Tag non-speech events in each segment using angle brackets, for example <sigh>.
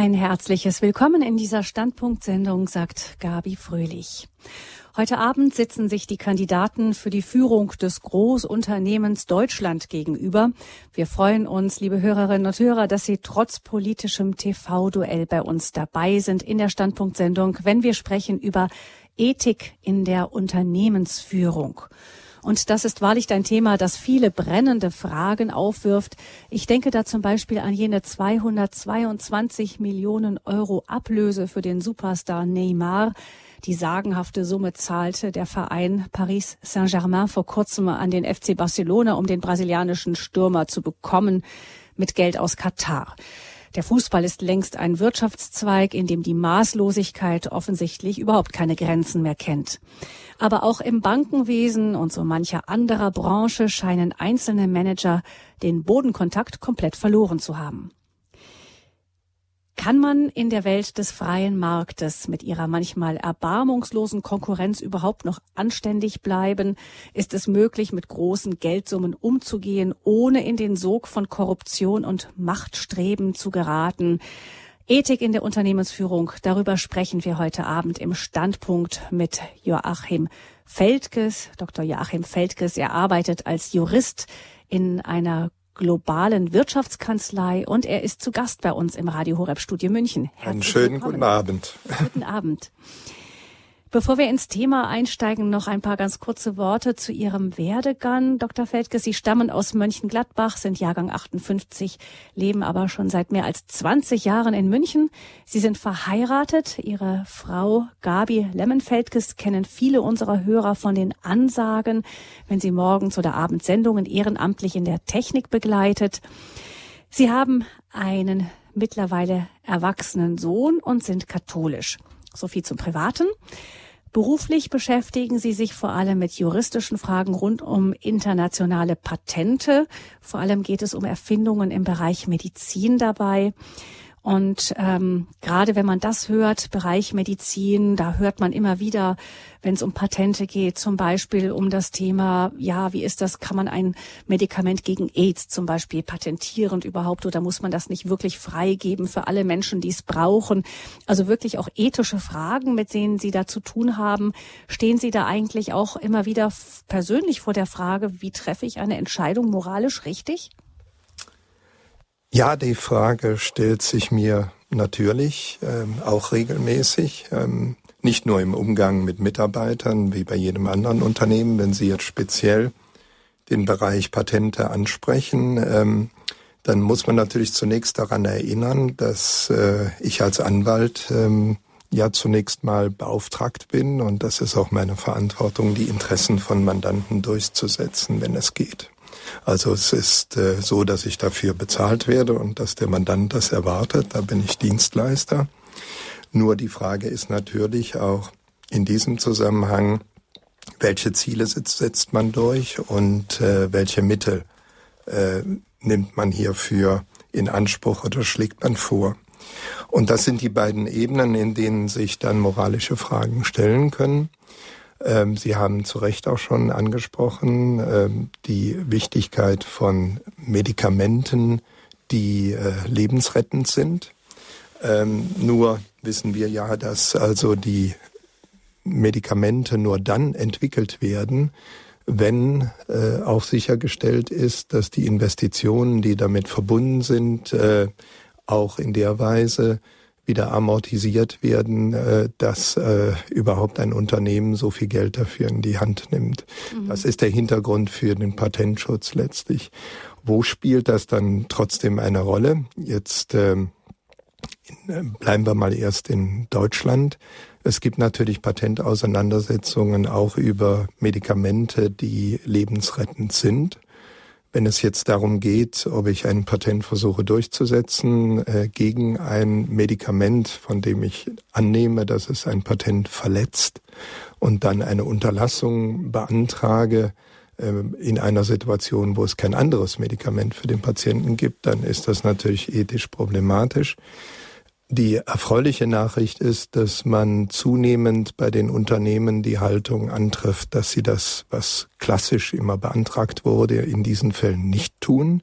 Ein herzliches Willkommen in dieser Standpunktsendung, sagt Gabi Fröhlich. Heute Abend sitzen sich die Kandidaten für die Führung des Großunternehmens Deutschland gegenüber. Wir freuen uns, liebe Hörerinnen und Hörer, dass Sie trotz politischem TV-Duell bei uns dabei sind in der Standpunktsendung, wenn wir sprechen über Ethik in der Unternehmensführung. Und das ist wahrlich ein Thema, das viele brennende Fragen aufwirft. Ich denke da zum Beispiel an jene 222 Millionen Euro Ablöse für den Superstar Neymar. Die sagenhafte Summe zahlte der Verein Paris Saint-Germain vor kurzem an den FC Barcelona, um den brasilianischen Stürmer zu bekommen, mit Geld aus Katar. Der Fußball ist längst ein Wirtschaftszweig, in dem die Maßlosigkeit offensichtlich überhaupt keine Grenzen mehr kennt. Aber auch im Bankenwesen und so mancher anderer Branche scheinen einzelne Manager den Bodenkontakt komplett verloren zu haben. Kann man in der Welt des freien Marktes mit ihrer manchmal erbarmungslosen Konkurrenz überhaupt noch anständig bleiben? Ist es möglich, mit großen Geldsummen umzugehen, ohne in den Sog von Korruption und Machtstreben zu geraten? Ethik in der Unternehmensführung, darüber sprechen wir heute Abend im Standpunkt mit Joachim Feldkes. Dr. Joachim Feldkes, er arbeitet als Jurist in einer globalen Wirtschaftskanzlei und er ist zu Gast bei uns im Radio Horeb Studio München. Herzlich Einen schönen willkommen. guten Abend. Guten Abend. Bevor wir ins Thema einsteigen, noch ein paar ganz kurze Worte zu Ihrem Werdegang. Dr. Feldke, Sie stammen aus Mönchengladbach, sind Jahrgang 58, leben aber schon seit mehr als 20 Jahren in München. Sie sind verheiratet. Ihre Frau Gabi Lemmenfeldkes kennen viele unserer Hörer von den Ansagen, wenn sie morgens oder abends Sendungen ehrenamtlich in der Technik begleitet. Sie haben einen mittlerweile erwachsenen Sohn und sind katholisch. So viel zum Privaten. Beruflich beschäftigen Sie sich vor allem mit juristischen Fragen rund um internationale Patente. Vor allem geht es um Erfindungen im Bereich Medizin dabei. Und ähm, gerade wenn man das hört, Bereich Medizin, da hört man immer wieder, wenn es um Patente geht, zum Beispiel um das Thema, ja, wie ist das, kann man ein Medikament gegen AIDS zum Beispiel patentieren überhaupt oder muss man das nicht wirklich freigeben für alle Menschen, die es brauchen? Also wirklich auch ethische Fragen, mit denen Sie da zu tun haben. Stehen Sie da eigentlich auch immer wieder persönlich vor der Frage, wie treffe ich eine Entscheidung moralisch richtig? Ja, die Frage stellt sich mir natürlich ähm, auch regelmäßig, ähm, nicht nur im Umgang mit Mitarbeitern wie bei jedem anderen Unternehmen, wenn Sie jetzt speziell den Bereich Patente ansprechen, ähm, dann muss man natürlich zunächst daran erinnern, dass äh, ich als Anwalt ähm, ja zunächst mal beauftragt bin und das ist auch meine Verantwortung, die Interessen von Mandanten durchzusetzen, wenn es geht. Also es ist äh, so, dass ich dafür bezahlt werde und dass der Mandant das erwartet. Da bin ich Dienstleister. Nur die Frage ist natürlich auch in diesem Zusammenhang, welche Ziele setzt man durch und äh, welche Mittel äh, nimmt man hierfür in Anspruch oder schlägt man vor. Und das sind die beiden Ebenen, in denen sich dann moralische Fragen stellen können. Ähm, Sie haben zu Recht auch schon angesprochen ähm, die Wichtigkeit von Medikamenten, die äh, lebensrettend sind. Ähm, nur wissen wir ja, dass also die Medikamente nur dann entwickelt werden, wenn äh, auch sichergestellt ist, dass die Investitionen, die damit verbunden sind, äh, auch in der Weise wieder amortisiert werden, äh, dass äh, überhaupt ein Unternehmen so viel Geld dafür in die Hand nimmt. Mhm. Das ist der Hintergrund für den Patentschutz letztlich. Wo spielt das dann trotzdem eine Rolle? Jetzt ähm, äh, bleiben wir mal erst in Deutschland. Es gibt natürlich Patentauseinandersetzungen auch über Medikamente, die lebensrettend sind. Wenn es jetzt darum geht, ob ich ein Patent versuche durchzusetzen äh, gegen ein Medikament, von dem ich annehme, dass es ein Patent verletzt und dann eine Unterlassung beantrage äh, in einer Situation, wo es kein anderes Medikament für den Patienten gibt, dann ist das natürlich ethisch problematisch. Die erfreuliche Nachricht ist, dass man zunehmend bei den Unternehmen die Haltung antrifft, dass sie das, was klassisch immer beantragt wurde, in diesen Fällen nicht tun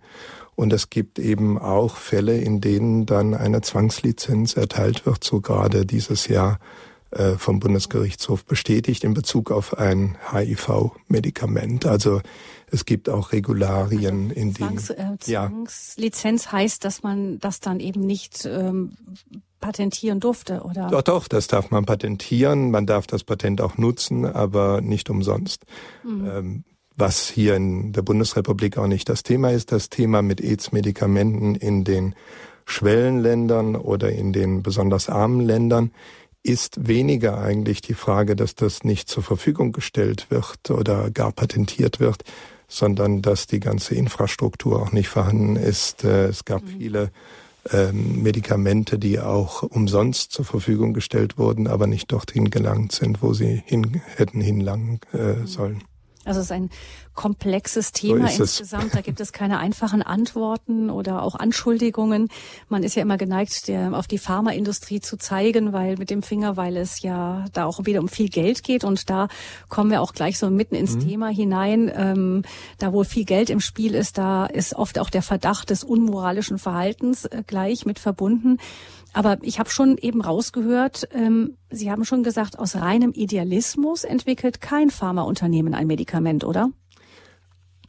Und es gibt eben auch Fälle, in denen dann eine Zwangslizenz erteilt wird, so gerade dieses Jahr äh, vom Bundesgerichtshof bestätigt in Bezug auf ein HIV-Medikament. Also es gibt auch Regularien, also in Zwangs, denen äh, Zwangslizenz ja. heißt, dass man das dann eben nicht ähm, patentieren durfte, oder? Doch, doch, das darf man patentieren. Man darf das Patent auch nutzen, aber nicht umsonst. Mhm. Ähm, was hier in der Bundesrepublik auch nicht das Thema ist. Das Thema mit AIDS-Medikamenten in den Schwellenländern oder in den besonders armen Ländern ist weniger eigentlich die Frage, dass das nicht zur Verfügung gestellt wird oder gar patentiert wird, sondern dass die ganze Infrastruktur auch nicht vorhanden ist. Äh, es gab mhm. viele ähm, Medikamente, die auch umsonst zur Verfügung gestellt wurden, aber nicht dorthin gelangt sind, wo sie hin, hätten hinlangen äh, mhm. sollen. Also es ist ein komplexes Thema so insgesamt. Es. Da gibt es keine einfachen Antworten oder auch Anschuldigungen. Man ist ja immer geneigt, der, auf die Pharmaindustrie zu zeigen, weil mit dem Finger, weil es ja da auch wieder um viel Geld geht. Und da kommen wir auch gleich so mitten ins mhm. Thema hinein. Ähm, da wo viel Geld im Spiel ist, da ist oft auch der Verdacht des unmoralischen Verhaltens äh, gleich mit verbunden. Aber ich habe schon eben rausgehört, ähm, Sie haben schon gesagt, aus reinem Idealismus entwickelt kein Pharmaunternehmen ein Medikament, oder?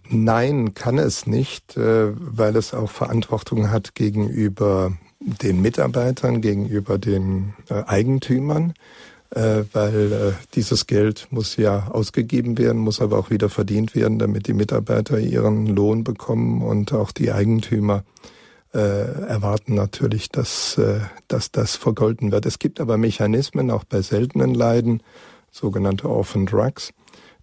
Nein, kann es nicht, äh, weil es auch Verantwortung hat gegenüber den Mitarbeitern, gegenüber den äh, Eigentümern, äh, weil äh, dieses Geld muss ja ausgegeben werden, muss aber auch wieder verdient werden, damit die Mitarbeiter ihren Lohn bekommen und auch die Eigentümer erwarten natürlich, dass, äh, dass das vergolten wird. Es gibt aber Mechanismen auch bei seltenen Leiden, sogenannte Orphan Drugs,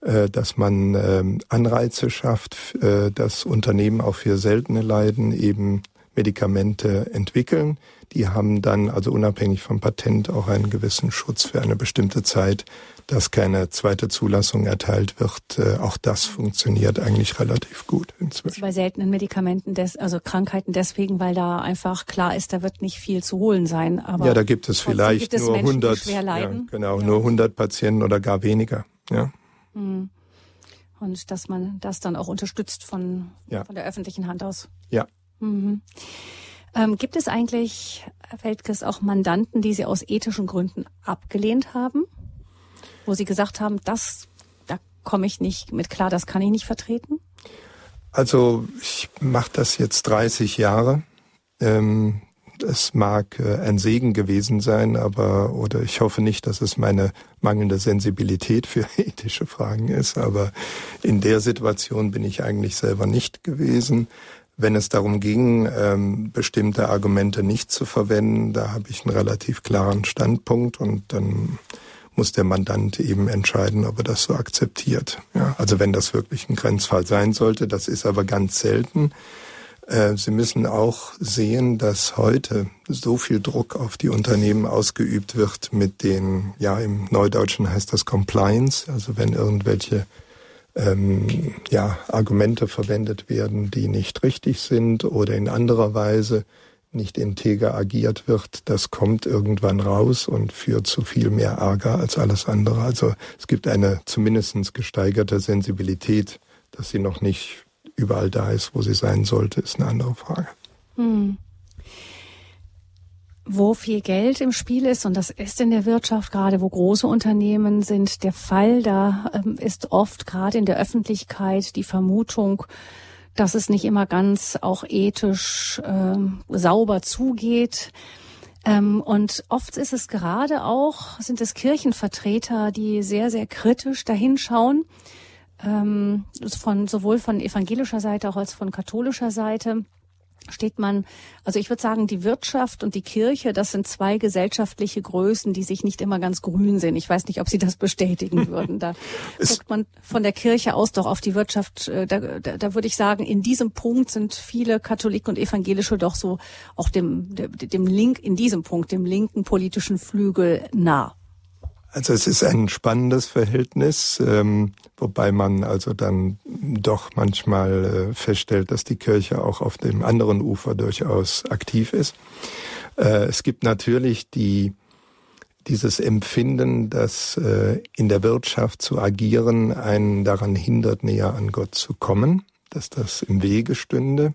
äh, dass man äh, Anreize schafft, äh, dass Unternehmen auch für seltene Leiden eben Medikamente entwickeln. Die haben dann also unabhängig vom Patent auch einen gewissen Schutz für eine bestimmte Zeit dass keine zweite Zulassung erteilt wird. Äh, auch das funktioniert eigentlich relativ gut inzwischen. Bei seltenen Medikamenten, des, also Krankheiten deswegen, weil da einfach klar ist, da wird nicht viel zu holen sein. Aber ja, da gibt es vielleicht gibt es nur Menschen, 100, ja, genau, ja. nur 100 Patienten oder gar weniger. Ja. Hm. Und dass man das dann auch unterstützt von, ja. von der öffentlichen Hand aus. Ja. Mhm. Ähm, gibt es eigentlich, Herr Feldkes, auch Mandanten, die Sie aus ethischen Gründen abgelehnt haben? Wo Sie gesagt haben, das, da komme ich nicht mit klar, das kann ich nicht vertreten? Also ich mache das jetzt 30 Jahre. Ähm, es mag äh, ein Segen gewesen sein, aber oder ich hoffe nicht, dass es meine mangelnde Sensibilität für <laughs> ethische Fragen ist, aber in der Situation bin ich eigentlich selber nicht gewesen. Wenn es darum ging, ähm, bestimmte Argumente nicht zu verwenden, da habe ich einen relativ klaren Standpunkt und dann muss der Mandant eben entscheiden, ob er das so akzeptiert. Ja, also wenn das wirklich ein Grenzfall sein sollte, das ist aber ganz selten. Äh, Sie müssen auch sehen, dass heute so viel Druck auf die Unternehmen ausgeübt wird mit den, ja, im Neudeutschen heißt das Compliance, also wenn irgendwelche ähm, ja, Argumente verwendet werden, die nicht richtig sind oder in anderer Weise nicht integer agiert wird, das kommt irgendwann raus und führt zu viel mehr Ärger als alles andere. Also es gibt eine zumindest gesteigerte Sensibilität, dass sie noch nicht überall da ist, wo sie sein sollte, ist eine andere Frage. Hm. Wo viel Geld im Spiel ist, und das ist in der Wirtschaft, gerade wo große Unternehmen sind, der Fall, da ähm, ist oft gerade in der Öffentlichkeit die Vermutung, dass es nicht immer ganz auch ethisch äh, sauber zugeht. Ähm, und oft ist es gerade auch, sind es Kirchenvertreter, die sehr, sehr kritisch dahinschauen, ähm, von, sowohl von evangelischer Seite auch als von katholischer Seite steht man, also ich würde sagen, die Wirtschaft und die Kirche, das sind zwei gesellschaftliche Größen, die sich nicht immer ganz grün sind. Ich weiß nicht, ob Sie das bestätigen <laughs> würden. Da guckt man von der Kirche aus doch auf die Wirtschaft. Äh, da, da, da würde ich sagen, in diesem Punkt sind viele Katholiken und Evangelische doch so auch dem, dem Link, in diesem Punkt, dem linken politischen Flügel nah. Also es ist ein spannendes Verhältnis, ähm, wobei man also dann doch manchmal äh, feststellt, dass die Kirche auch auf dem anderen Ufer durchaus aktiv ist. Äh, es gibt natürlich die dieses Empfinden, dass äh, in der Wirtschaft zu agieren einen daran hindert, näher an Gott zu kommen, dass das im Wege stünde.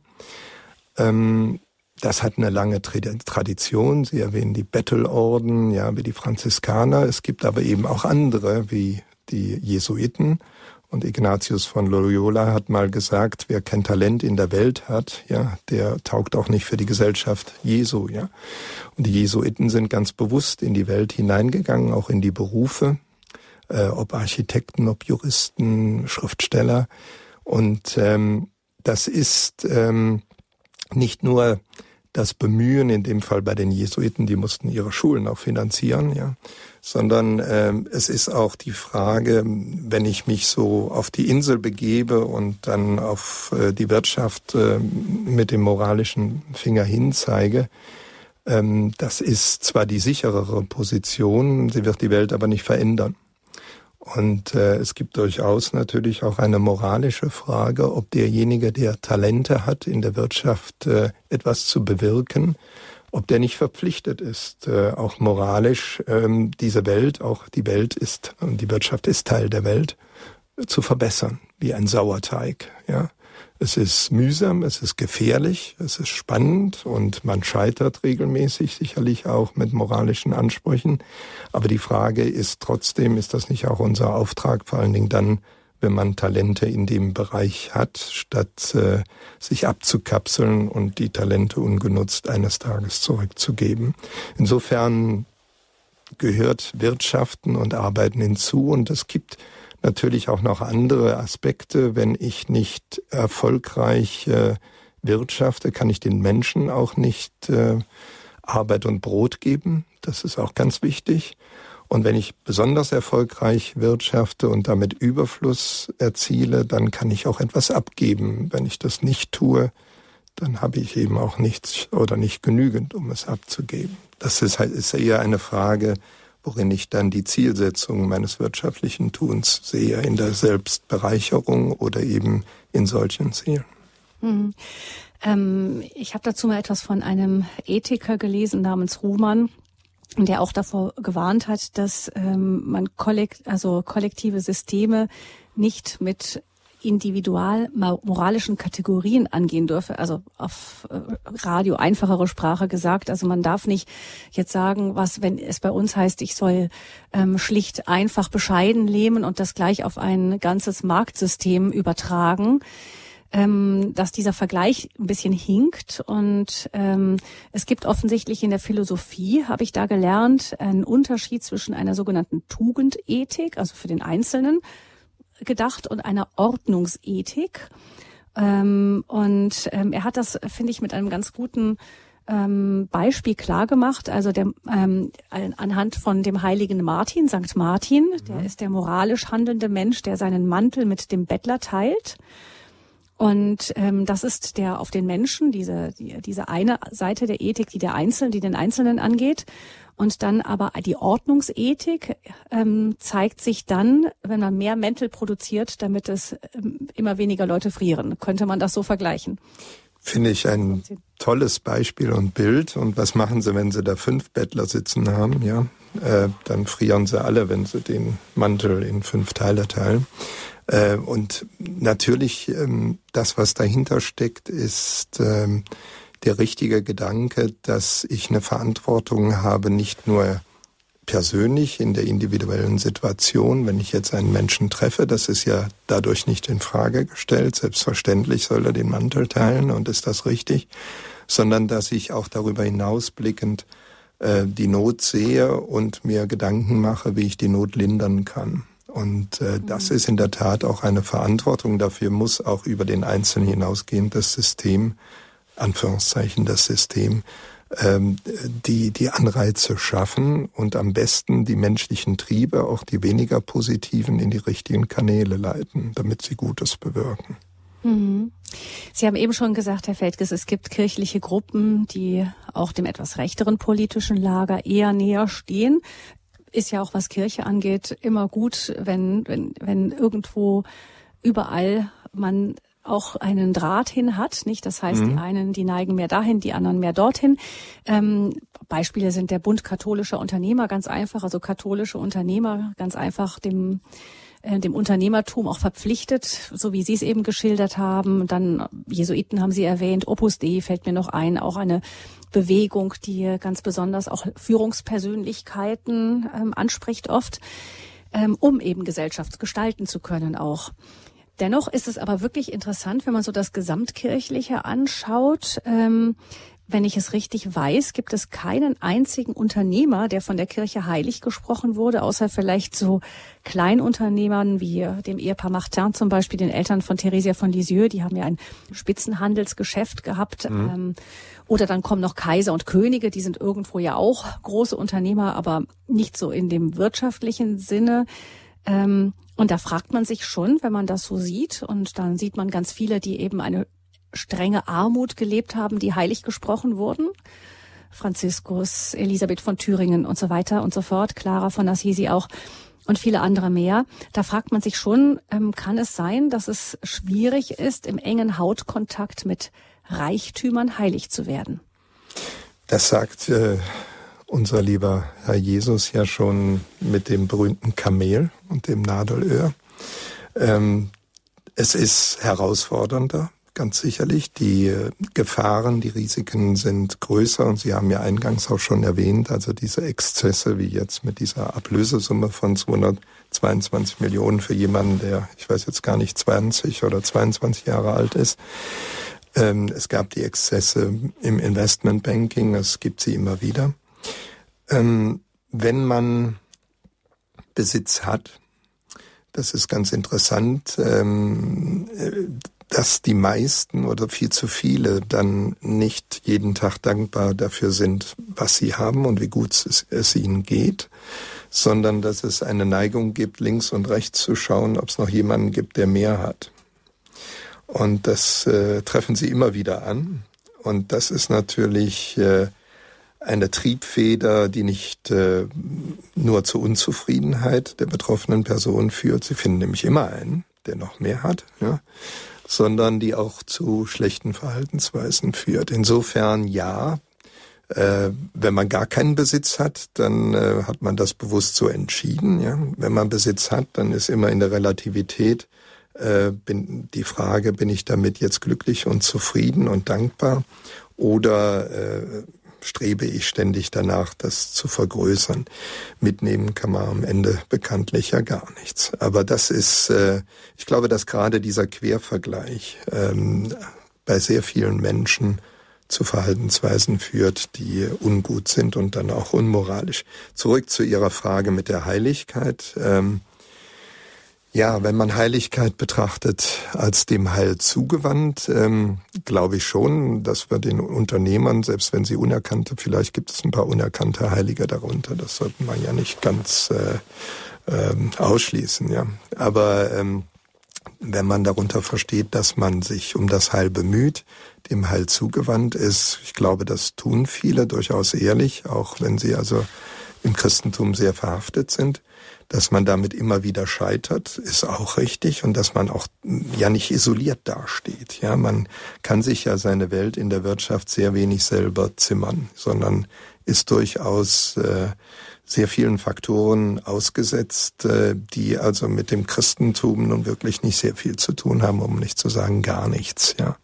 Ähm, das hat eine lange Tradition. Sie erwähnen die Bettelorden, ja, wie die Franziskaner. Es gibt aber eben auch andere, wie die Jesuiten. Und Ignatius von Loyola hat mal gesagt, wer kein Talent in der Welt hat, ja, der taugt auch nicht für die Gesellschaft Jesu, ja. Und die Jesuiten sind ganz bewusst in die Welt hineingegangen, auch in die Berufe, äh, ob Architekten, ob Juristen, Schriftsteller. Und ähm, das ist ähm, nicht nur das Bemühen, in dem Fall bei den Jesuiten, die mussten ihre Schulen auch finanzieren, ja, sondern äh, es ist auch die Frage, wenn ich mich so auf die Insel begebe und dann auf äh, die Wirtschaft äh, mit dem moralischen Finger hinzeige, ähm, das ist zwar die sicherere Position, sie wird die Welt aber nicht verändern. Und äh, es gibt durchaus natürlich auch eine moralische Frage, ob derjenige, der Talente hat, in der Wirtschaft äh, etwas zu bewirken, ob der nicht verpflichtet ist, äh, auch moralisch ähm, diese Welt, auch die Welt ist die Wirtschaft ist Teil der Welt, zu verbessern, wie ein Sauerteig. Ja, es ist mühsam, es ist gefährlich, es ist spannend und man scheitert regelmäßig, sicherlich auch mit moralischen Ansprüchen. Aber die Frage ist trotzdem, ist das nicht auch unser Auftrag, vor allen Dingen dann, wenn man Talente in dem Bereich hat, statt äh, sich abzukapseln und die Talente ungenutzt eines Tages zurückzugeben. Insofern gehört Wirtschaften und Arbeiten hinzu und es gibt natürlich auch noch andere Aspekte. Wenn ich nicht erfolgreich äh, wirtschafte, kann ich den Menschen auch nicht äh, Arbeit und Brot geben. Das ist auch ganz wichtig. Und wenn ich besonders erfolgreich wirtschafte und damit Überfluss erziele, dann kann ich auch etwas abgeben. Wenn ich das nicht tue, dann habe ich eben auch nichts oder nicht genügend, um es abzugeben. Das ist, halt, ist eher eine Frage worin ich dann die Zielsetzung meines wirtschaftlichen Tuns sehe, in der Selbstbereicherung oder eben in solchen Zielen. Mhm. Ähm, ich habe dazu mal etwas von einem Ethiker gelesen namens Ruhmann, der auch davor gewarnt hat, dass ähm, man kollekt, also kollektive Systeme nicht mit individual moralischen Kategorien angehen dürfe, also auf äh, Radio einfachere Sprache gesagt. Also man darf nicht jetzt sagen, was, wenn es bei uns heißt, ich soll ähm, schlicht einfach bescheiden leben und das gleich auf ein ganzes Marktsystem übertragen. Ähm, dass dieser Vergleich ein bisschen hinkt und ähm, es gibt offensichtlich in der Philosophie, habe ich da gelernt, einen Unterschied zwischen einer sogenannten Tugendethik, also für den Einzelnen, gedacht und einer Ordnungsethik. Ähm, und ähm, er hat das, finde ich, mit einem ganz guten ähm, Beispiel klar gemacht. Also der, ähm, anhand von dem heiligen Martin, Sankt Martin, der mhm. ist der moralisch handelnde Mensch, der seinen Mantel mit dem Bettler teilt. Und ähm, das ist der auf den Menschen, diese, die, diese eine Seite der Ethik, die der Einzelne, die den Einzelnen angeht. Und dann aber die Ordnungsethik ähm, zeigt sich dann, wenn man mehr Mäntel produziert, damit es ähm, immer weniger Leute frieren. Könnte man das so vergleichen? Finde ich ein tolles Beispiel und Bild. Und was machen Sie, wenn Sie da fünf Bettler sitzen haben? Ja, äh, dann frieren Sie alle, wenn Sie den Mantel in fünf Teile teilen. Äh, und natürlich, ähm, das, was dahinter steckt, ist ähm, der richtige Gedanke, dass ich eine Verantwortung habe, nicht nur persönlich in der individuellen Situation, wenn ich jetzt einen Menschen treffe, das ist ja dadurch nicht in Frage gestellt. Selbstverständlich soll er den Mantel teilen und ist das richtig, sondern dass ich auch darüber hinausblickend äh, die Not sehe und mir Gedanken mache, wie ich die Not lindern kann. Und äh, das mhm. ist in der Tat auch eine Verantwortung. Dafür muss auch über den Einzelnen hinausgehend das System Anführungszeichen das System, ähm, die, die Anreize schaffen und am besten die menschlichen Triebe, auch die weniger positiven, in die richtigen Kanäle leiten, damit sie Gutes bewirken. Mhm. Sie haben eben schon gesagt, Herr Feldges, es gibt kirchliche Gruppen, die auch dem etwas rechteren politischen Lager eher näher stehen. Ist ja auch, was Kirche angeht, immer gut, wenn, wenn, wenn irgendwo überall man auch einen Draht hin hat, nicht? Das heißt, mhm. die einen, die neigen mehr dahin, die anderen mehr dorthin. Ähm, Beispiele sind der Bund katholischer Unternehmer, ganz einfach, also katholische Unternehmer, ganz einfach dem äh, dem Unternehmertum auch verpflichtet, so wie Sie es eben geschildert haben. Dann Jesuiten haben Sie erwähnt, Opus Dei fällt mir noch ein, auch eine Bewegung, die ganz besonders auch Führungspersönlichkeiten ähm, anspricht oft, ähm, um eben Gesellschaft gestalten zu können auch. Dennoch ist es aber wirklich interessant, wenn man so das Gesamtkirchliche anschaut. Ähm, wenn ich es richtig weiß, gibt es keinen einzigen Unternehmer, der von der Kirche heilig gesprochen wurde, außer vielleicht so Kleinunternehmern wie dem Ehepaar Martin zum Beispiel, den Eltern von Theresia von Lisieux. Die haben ja ein Spitzenhandelsgeschäft gehabt. Mhm. Ähm, oder dann kommen noch Kaiser und Könige, die sind irgendwo ja auch große Unternehmer, aber nicht so in dem wirtschaftlichen Sinne. Ähm, und da fragt man sich schon, wenn man das so sieht, und dann sieht man ganz viele, die eben eine strenge Armut gelebt haben, die heilig gesprochen wurden. Franziskus, Elisabeth von Thüringen und so weiter und so fort, Clara von Assisi auch und viele andere mehr. Da fragt man sich schon, ähm, kann es sein, dass es schwierig ist, im engen Hautkontakt mit Reichtümern heilig zu werden? Das sagt äh, unser lieber Herr Jesus ja schon mit dem berühmten Kamel und dem Nadelöhr. Ähm, es ist herausfordernder, ganz sicherlich. Die äh, Gefahren, die Risiken sind größer und Sie haben ja eingangs auch schon erwähnt, also diese Exzesse wie jetzt mit dieser Ablösesumme von 222 Millionen für jemanden, der, ich weiß jetzt gar nicht, 20 oder 22 Jahre alt ist. Ähm, es gab die Exzesse im Investmentbanking, es gibt sie immer wieder. Ähm, wenn man Besitz hat, das ist ganz interessant, ähm, dass die meisten oder viel zu viele dann nicht jeden Tag dankbar dafür sind, was sie haben und wie gut es, es ihnen geht, sondern dass es eine Neigung gibt, links und rechts zu schauen, ob es noch jemanden gibt, der mehr hat. Und das äh, treffen sie immer wieder an. Und das ist natürlich äh, eine Triebfeder, die nicht äh, nur zur Unzufriedenheit der betroffenen Person führt. Sie finden nämlich immer einen, der noch mehr hat. Ja sondern die auch zu schlechten Verhaltensweisen führt. Insofern ja, äh, wenn man gar keinen Besitz hat, dann äh, hat man das bewusst so entschieden. Ja? Wenn man Besitz hat, dann ist immer in der Relativität äh, bin, die Frage, bin ich damit jetzt glücklich und zufrieden und dankbar oder äh, strebe ich ständig danach, das zu vergrößern. Mitnehmen kann man am Ende bekanntlich ja gar nichts. Aber das ist, äh, ich glaube, dass gerade dieser Quervergleich ähm, bei sehr vielen Menschen zu Verhaltensweisen führt, die ungut sind und dann auch unmoralisch. Zurück zu Ihrer Frage mit der Heiligkeit. Ähm, ja, wenn man Heiligkeit betrachtet als dem Heil zugewandt, ähm, glaube ich schon, dass wir den Unternehmern, selbst wenn sie unerkannte, vielleicht gibt es ein paar unerkannte Heilige darunter, das sollte man ja nicht ganz äh, äh, ausschließen, ja. Aber ähm, wenn man darunter versteht, dass man sich um das Heil bemüht, dem Heil zugewandt ist, ich glaube, das tun viele durchaus ehrlich, auch wenn sie also im Christentum sehr verhaftet sind, dass man damit immer wieder scheitert, ist auch richtig und dass man auch ja nicht isoliert dasteht. Ja, man kann sich ja seine Welt in der Wirtschaft sehr wenig selber zimmern, sondern ist durchaus äh, sehr vielen Faktoren ausgesetzt, äh, die also mit dem Christentum nun wirklich nicht sehr viel zu tun haben, um nicht zu sagen gar nichts. Ja,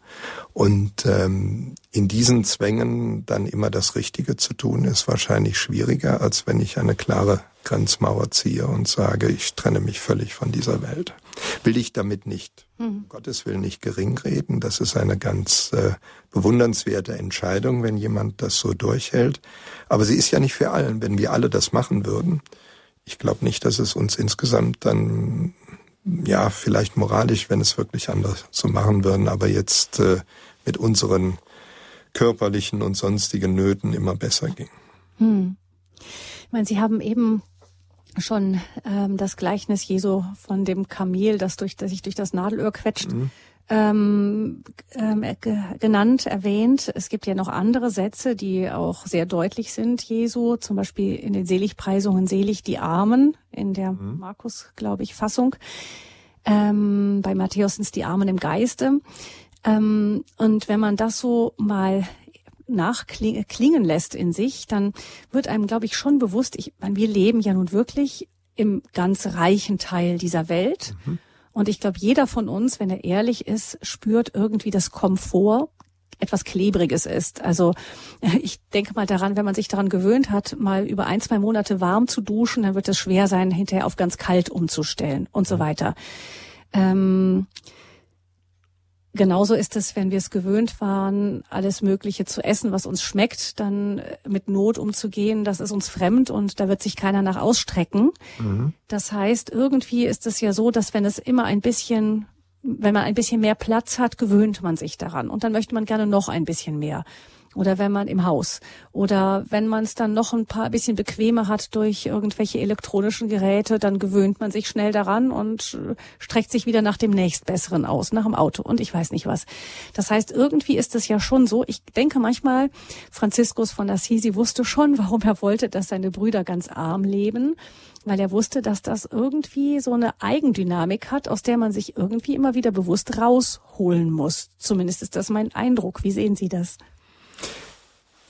und ähm, in diesen Zwängen dann immer das Richtige zu tun, ist wahrscheinlich schwieriger, als wenn ich eine klare Grenzmauer ziehe und sage, ich trenne mich völlig von dieser Welt. Will ich damit nicht, mhm. Gottes Willen nicht gering reden. Das ist eine ganz äh, bewundernswerte Entscheidung, wenn jemand das so durchhält. Aber sie ist ja nicht für allen. Wenn wir alle das machen würden, ich glaube nicht, dass es uns insgesamt dann, ja, vielleicht moralisch, wenn es wirklich anders so machen würden, aber jetzt äh, mit unseren körperlichen und sonstigen Nöten immer besser ging. Hm. Ich meine, Sie haben eben schon ähm, das Gleichnis Jesu von dem Kamel, das, durch, das sich durch das Nadelöhr quetscht, mhm. ähm, ähm, genannt, erwähnt. Es gibt ja noch andere Sätze, die auch sehr deutlich sind, Jesu, zum Beispiel in den Seligpreisungen selig die Armen, in der mhm. Markus, glaube ich, Fassung. Ähm, bei Matthäus sind es die Armen im Geiste. Ähm, und wenn man das so mal nachklingen lässt in sich, dann wird einem, glaube ich, schon bewusst, ich wir leben ja nun wirklich im ganz reichen Teil dieser Welt. Mhm. Und ich glaube, jeder von uns, wenn er ehrlich ist, spürt irgendwie das Komfort etwas Klebriges ist. Also <laughs> ich denke mal daran, wenn man sich daran gewöhnt hat, mal über ein, zwei Monate warm zu duschen, dann wird es schwer sein, hinterher auf ganz kalt umzustellen und so weiter. Ähm, Genauso ist es, wenn wir es gewöhnt waren, alles Mögliche zu essen, was uns schmeckt, dann äh, mit Not umzugehen, das ist uns fremd und da wird sich keiner nach ausstrecken. Mhm. Das heißt, irgendwie ist es ja so, dass wenn es immer ein bisschen, wenn man ein bisschen mehr Platz hat, gewöhnt man sich daran und dann möchte man gerne noch ein bisschen mehr oder wenn man im Haus oder wenn man es dann noch ein paar bisschen bequemer hat durch irgendwelche elektronischen Geräte, dann gewöhnt man sich schnell daran und äh, streckt sich wieder nach dem nächstbesseren aus, nach dem Auto und ich weiß nicht was. Das heißt, irgendwie ist es ja schon so. Ich denke manchmal, Franziskus von Assisi wusste schon, <laughs> warum er wollte, dass seine Brüder ganz arm leben weil er wusste, dass das irgendwie so eine Eigendynamik hat, aus der man sich irgendwie immer wieder bewusst rausholen muss. Zumindest ist das mein Eindruck. Wie sehen Sie das?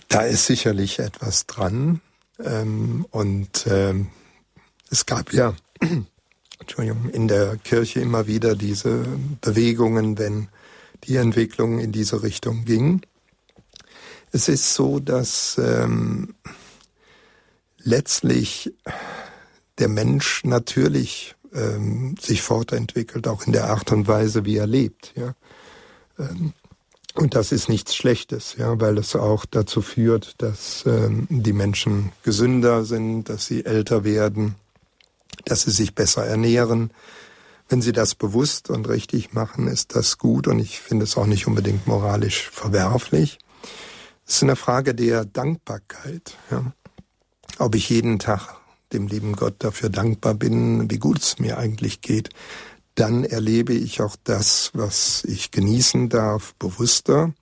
Da ist sicherlich etwas dran. Ähm, und ähm, es gab ja <clears throat> Entschuldigung, in der Kirche immer wieder diese Bewegungen, wenn die Entwicklung in diese Richtung ging. Es ist so, dass ähm, letztlich der Mensch natürlich ähm, sich fortentwickelt, auch in der Art und Weise, wie er lebt. Ja. Ähm, und das ist nichts Schlechtes, ja, weil es auch dazu führt, dass ähm, die Menschen gesünder sind, dass sie älter werden, dass sie sich besser ernähren. Wenn sie das bewusst und richtig machen, ist das gut und ich finde es auch nicht unbedingt moralisch verwerflich. Es ist eine Frage der Dankbarkeit. Ja. Ob ich jeden Tag dem lieben Gott dafür dankbar bin, wie gut es mir eigentlich geht dann erlebe ich auch das, was ich genießen darf, bewusster,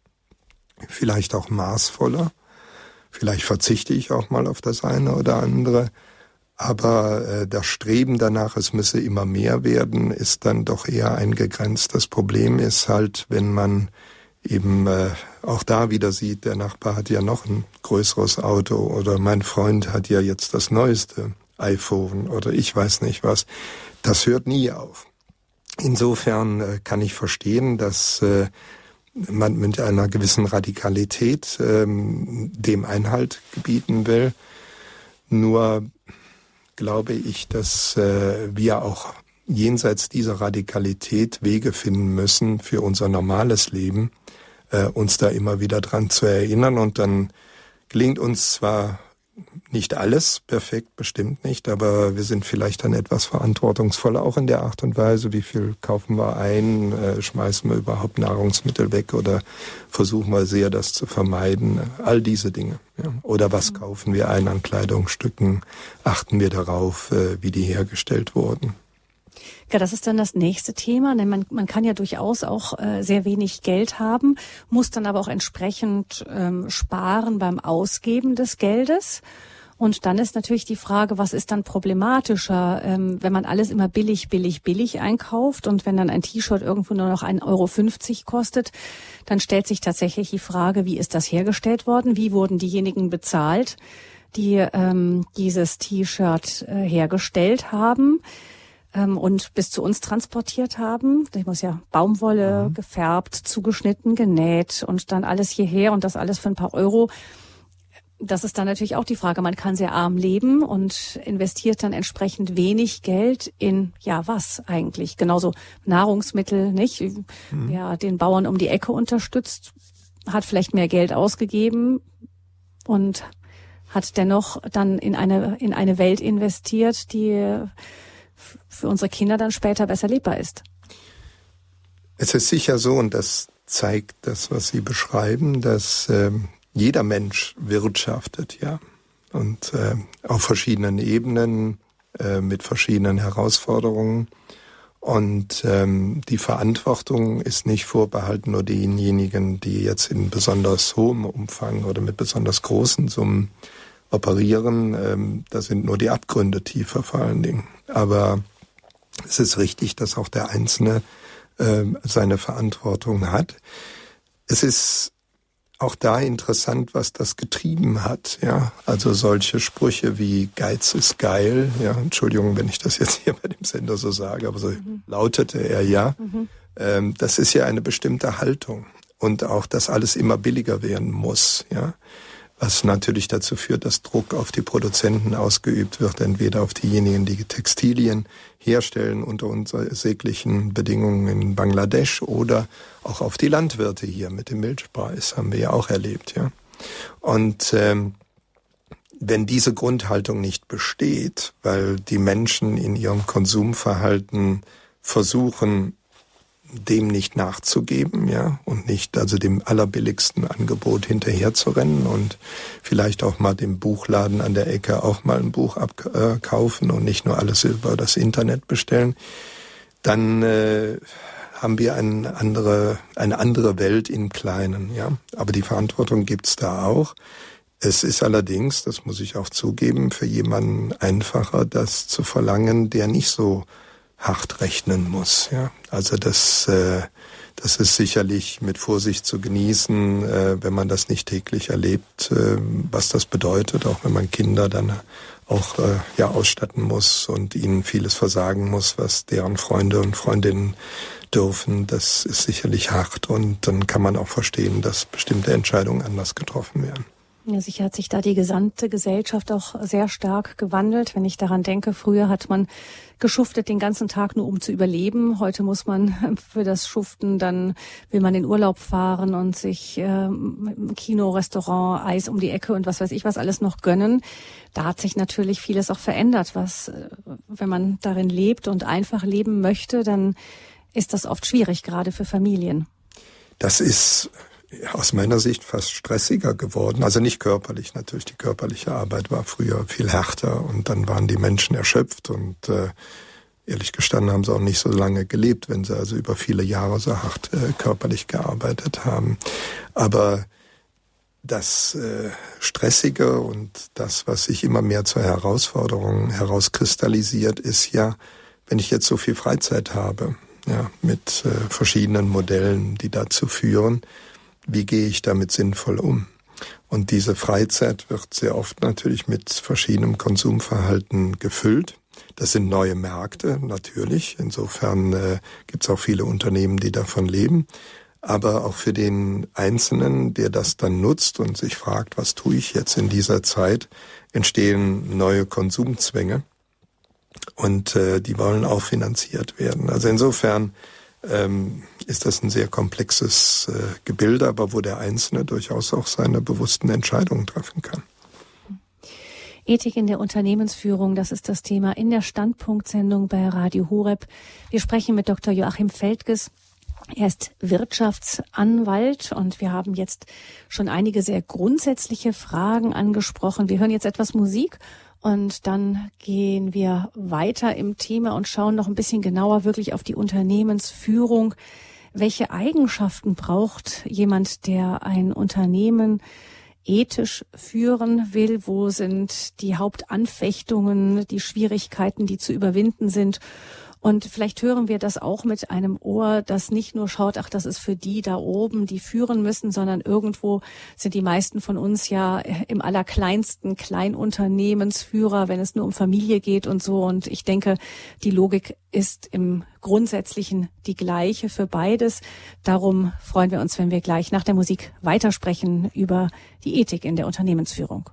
vielleicht auch maßvoller. Vielleicht verzichte ich auch mal auf das eine oder andere. Aber äh, das Streben danach, es müsse immer mehr werden, ist dann doch eher eingegrenzt. Das Problem ist halt, wenn man eben äh, auch da wieder sieht, der Nachbar hat ja noch ein größeres Auto oder mein Freund hat ja jetzt das neueste iPhone oder ich weiß nicht was. Das hört nie auf. Insofern äh, kann ich verstehen, dass äh, man mit einer gewissen Radikalität ähm, dem Einhalt gebieten will. Nur glaube ich, dass äh, wir auch jenseits dieser Radikalität Wege finden müssen für unser normales Leben, uns da immer wieder dran zu erinnern. Und dann gelingt uns zwar nicht alles perfekt, bestimmt nicht, aber wir sind vielleicht dann etwas verantwortungsvoller, auch in der Art und Weise, wie viel kaufen wir ein, äh, schmeißen wir überhaupt Nahrungsmittel weg oder versuchen wir sehr, das zu vermeiden, all diese Dinge. Ja. Oder was mhm. kaufen wir ein an Kleidungsstücken, achten wir darauf, äh, wie die hergestellt wurden. Ja, das ist dann das nächste Thema. Denn man, man kann ja durchaus auch äh, sehr wenig Geld haben, muss dann aber auch entsprechend ähm, sparen beim Ausgeben des Geldes. Und dann ist natürlich die Frage, was ist dann problematischer, ähm, wenn man alles immer billig, billig, billig einkauft und wenn dann ein T-Shirt irgendwo nur noch 1,50 Euro kostet, dann stellt sich tatsächlich die Frage, wie ist das hergestellt worden? Wie wurden diejenigen bezahlt, die ähm, dieses T-Shirt äh, hergestellt haben? ähm, und bis zu uns transportiert haben. Ich muss ja Baumwolle mhm. gefärbt, zugeschnitten, genäht und dann alles hierher und das alles für ein paar Euro das ist dann natürlich auch die Frage. Man kann sehr arm leben und investiert dann entsprechend wenig Geld in, ja, was eigentlich? Genauso Nahrungsmittel, nicht? Mhm. Wer den Bauern um die Ecke unterstützt, hat vielleicht mehr Geld ausgegeben und hat dennoch dann in eine, in eine Welt investiert, die für unsere Kinder dann später besser lebbar ist. Es ist sicher so, und das zeigt das, was Sie beschreiben, dass ähm, jeder Mensch wirtschaftet, ja. Und äh, auf verschiedenen Ebenen, äh, mit verschiedenen Herausforderungen. Und ähm, die Verantwortung ist nicht vorbehalten nur denjenigen, die jetzt in besonders hohem Umfang oder mit besonders großen Summen operieren. Ähm, da sind nur die Abgründe tiefer vor allen Dingen. Aber es ist richtig, dass auch der Einzelne äh, seine Verantwortung hat. Es ist auch da interessant, was das getrieben hat. Ja, also solche Sprüche wie Geiz ist geil. Ja, Entschuldigung, wenn ich das jetzt <laughs> hier bei dem Sender so sage, aber so mhm. lautete er ja. Mhm. Ähm, das ist ja eine bestimmte Haltung und auch, dass alles immer billiger werden muss. Ja, was natürlich dazu führt, dass Druck auf die Produzenten ausgeübt wird, entweder auf diejenigen, die Textilien herstellen unter unsäglichen Bedingungen in Bangladesch oder auch auf die Landwirte hier mit dem Milchpreis, haben wir ja auch erlebt. Ja. Und ähm, wenn diese Grundhaltung nicht besteht, weil die Menschen in ihrem Konsumverhalten versuchen, dem nicht nachzugeben, ja, und nicht also dem allerbilligsten Angebot hinterherzurennen und vielleicht auch mal dem Buchladen an der Ecke auch mal ein Buch abkaufen und nicht nur alles über das Internet bestellen, dann äh, haben wir eine andere, eine andere Welt im Kleinen, ja. Aber die Verantwortung gibt's da auch. Es ist allerdings, das muss ich auch zugeben, für jemanden einfacher, das zu verlangen, der nicht so hart rechnen muss. Ja? Also das, äh, das ist sicherlich mit Vorsicht zu genießen, äh, wenn man das nicht täglich erlebt, äh, was das bedeutet, auch wenn man Kinder dann auch äh, ja ausstatten muss und ihnen vieles versagen muss, was deren Freunde und Freundinnen dürfen. Das ist sicherlich hart und dann kann man auch verstehen, dass bestimmte Entscheidungen anders getroffen werden. Ja, sicher hat sich da die gesamte Gesellschaft auch sehr stark gewandelt. Wenn ich daran denke, früher hat man geschuftet den ganzen Tag nur um zu überleben. Heute muss man <laughs> für das Schuften, dann will man in Urlaub fahren und sich äh, Kino, Restaurant, Eis um die Ecke und was weiß ich was alles noch gönnen. Da hat sich natürlich vieles auch verändert, was, äh, wenn man darin lebt und einfach leben möchte, dann ist das oft schwierig, gerade für Familien. Das ist aus meiner Sicht fast stressiger geworden. Also nicht körperlich natürlich. Die körperliche Arbeit war früher viel härter und dann waren die Menschen erschöpft und äh, ehrlich gestanden haben sie auch nicht so lange gelebt, wenn sie also über viele Jahre so hart äh, körperlich gearbeitet haben. Aber das äh, Stressige und das, was sich immer mehr zur Herausforderung herauskristallisiert, ist ja, wenn ich jetzt so viel Freizeit habe, ja, mit äh, verschiedenen Modellen, die dazu führen, wie gehe ich damit sinnvoll um? Und diese Freizeit wird sehr oft natürlich mit verschiedenem Konsumverhalten gefüllt. Das sind neue Märkte, natürlich. Insofern äh, gibt es auch viele Unternehmen, die davon leben. Aber auch für den Einzelnen, der das dann nutzt und sich fragt, was tue ich jetzt in dieser Zeit, entstehen neue Konsumzwänge. Und äh, die wollen auch finanziert werden. Also insofern ähm, ist das ein sehr komplexes äh, Gebilde, aber wo der Einzelne durchaus auch seine bewussten Entscheidungen treffen kann. Ethik in der Unternehmensführung, das ist das Thema in der Standpunktsendung bei Radio Horeb. Wir sprechen mit Dr. Joachim Feldges. Er ist Wirtschaftsanwalt und wir haben jetzt schon einige sehr grundsätzliche Fragen angesprochen. Wir hören jetzt etwas Musik und dann gehen wir weiter im Thema und schauen noch ein bisschen genauer wirklich auf die Unternehmensführung. Welche Eigenschaften braucht jemand, der ein Unternehmen ethisch führen will? Wo sind die Hauptanfechtungen, die Schwierigkeiten, die zu überwinden sind? Und vielleicht hören wir das auch mit einem Ohr, das nicht nur schaut, ach, das ist für die da oben, die führen müssen, sondern irgendwo sind die meisten von uns ja im allerkleinsten Kleinunternehmensführer, wenn es nur um Familie geht und so. Und ich denke, die Logik ist im Grundsätzlichen die gleiche für beides. Darum freuen wir uns, wenn wir gleich nach der Musik weitersprechen über die Ethik in der Unternehmensführung.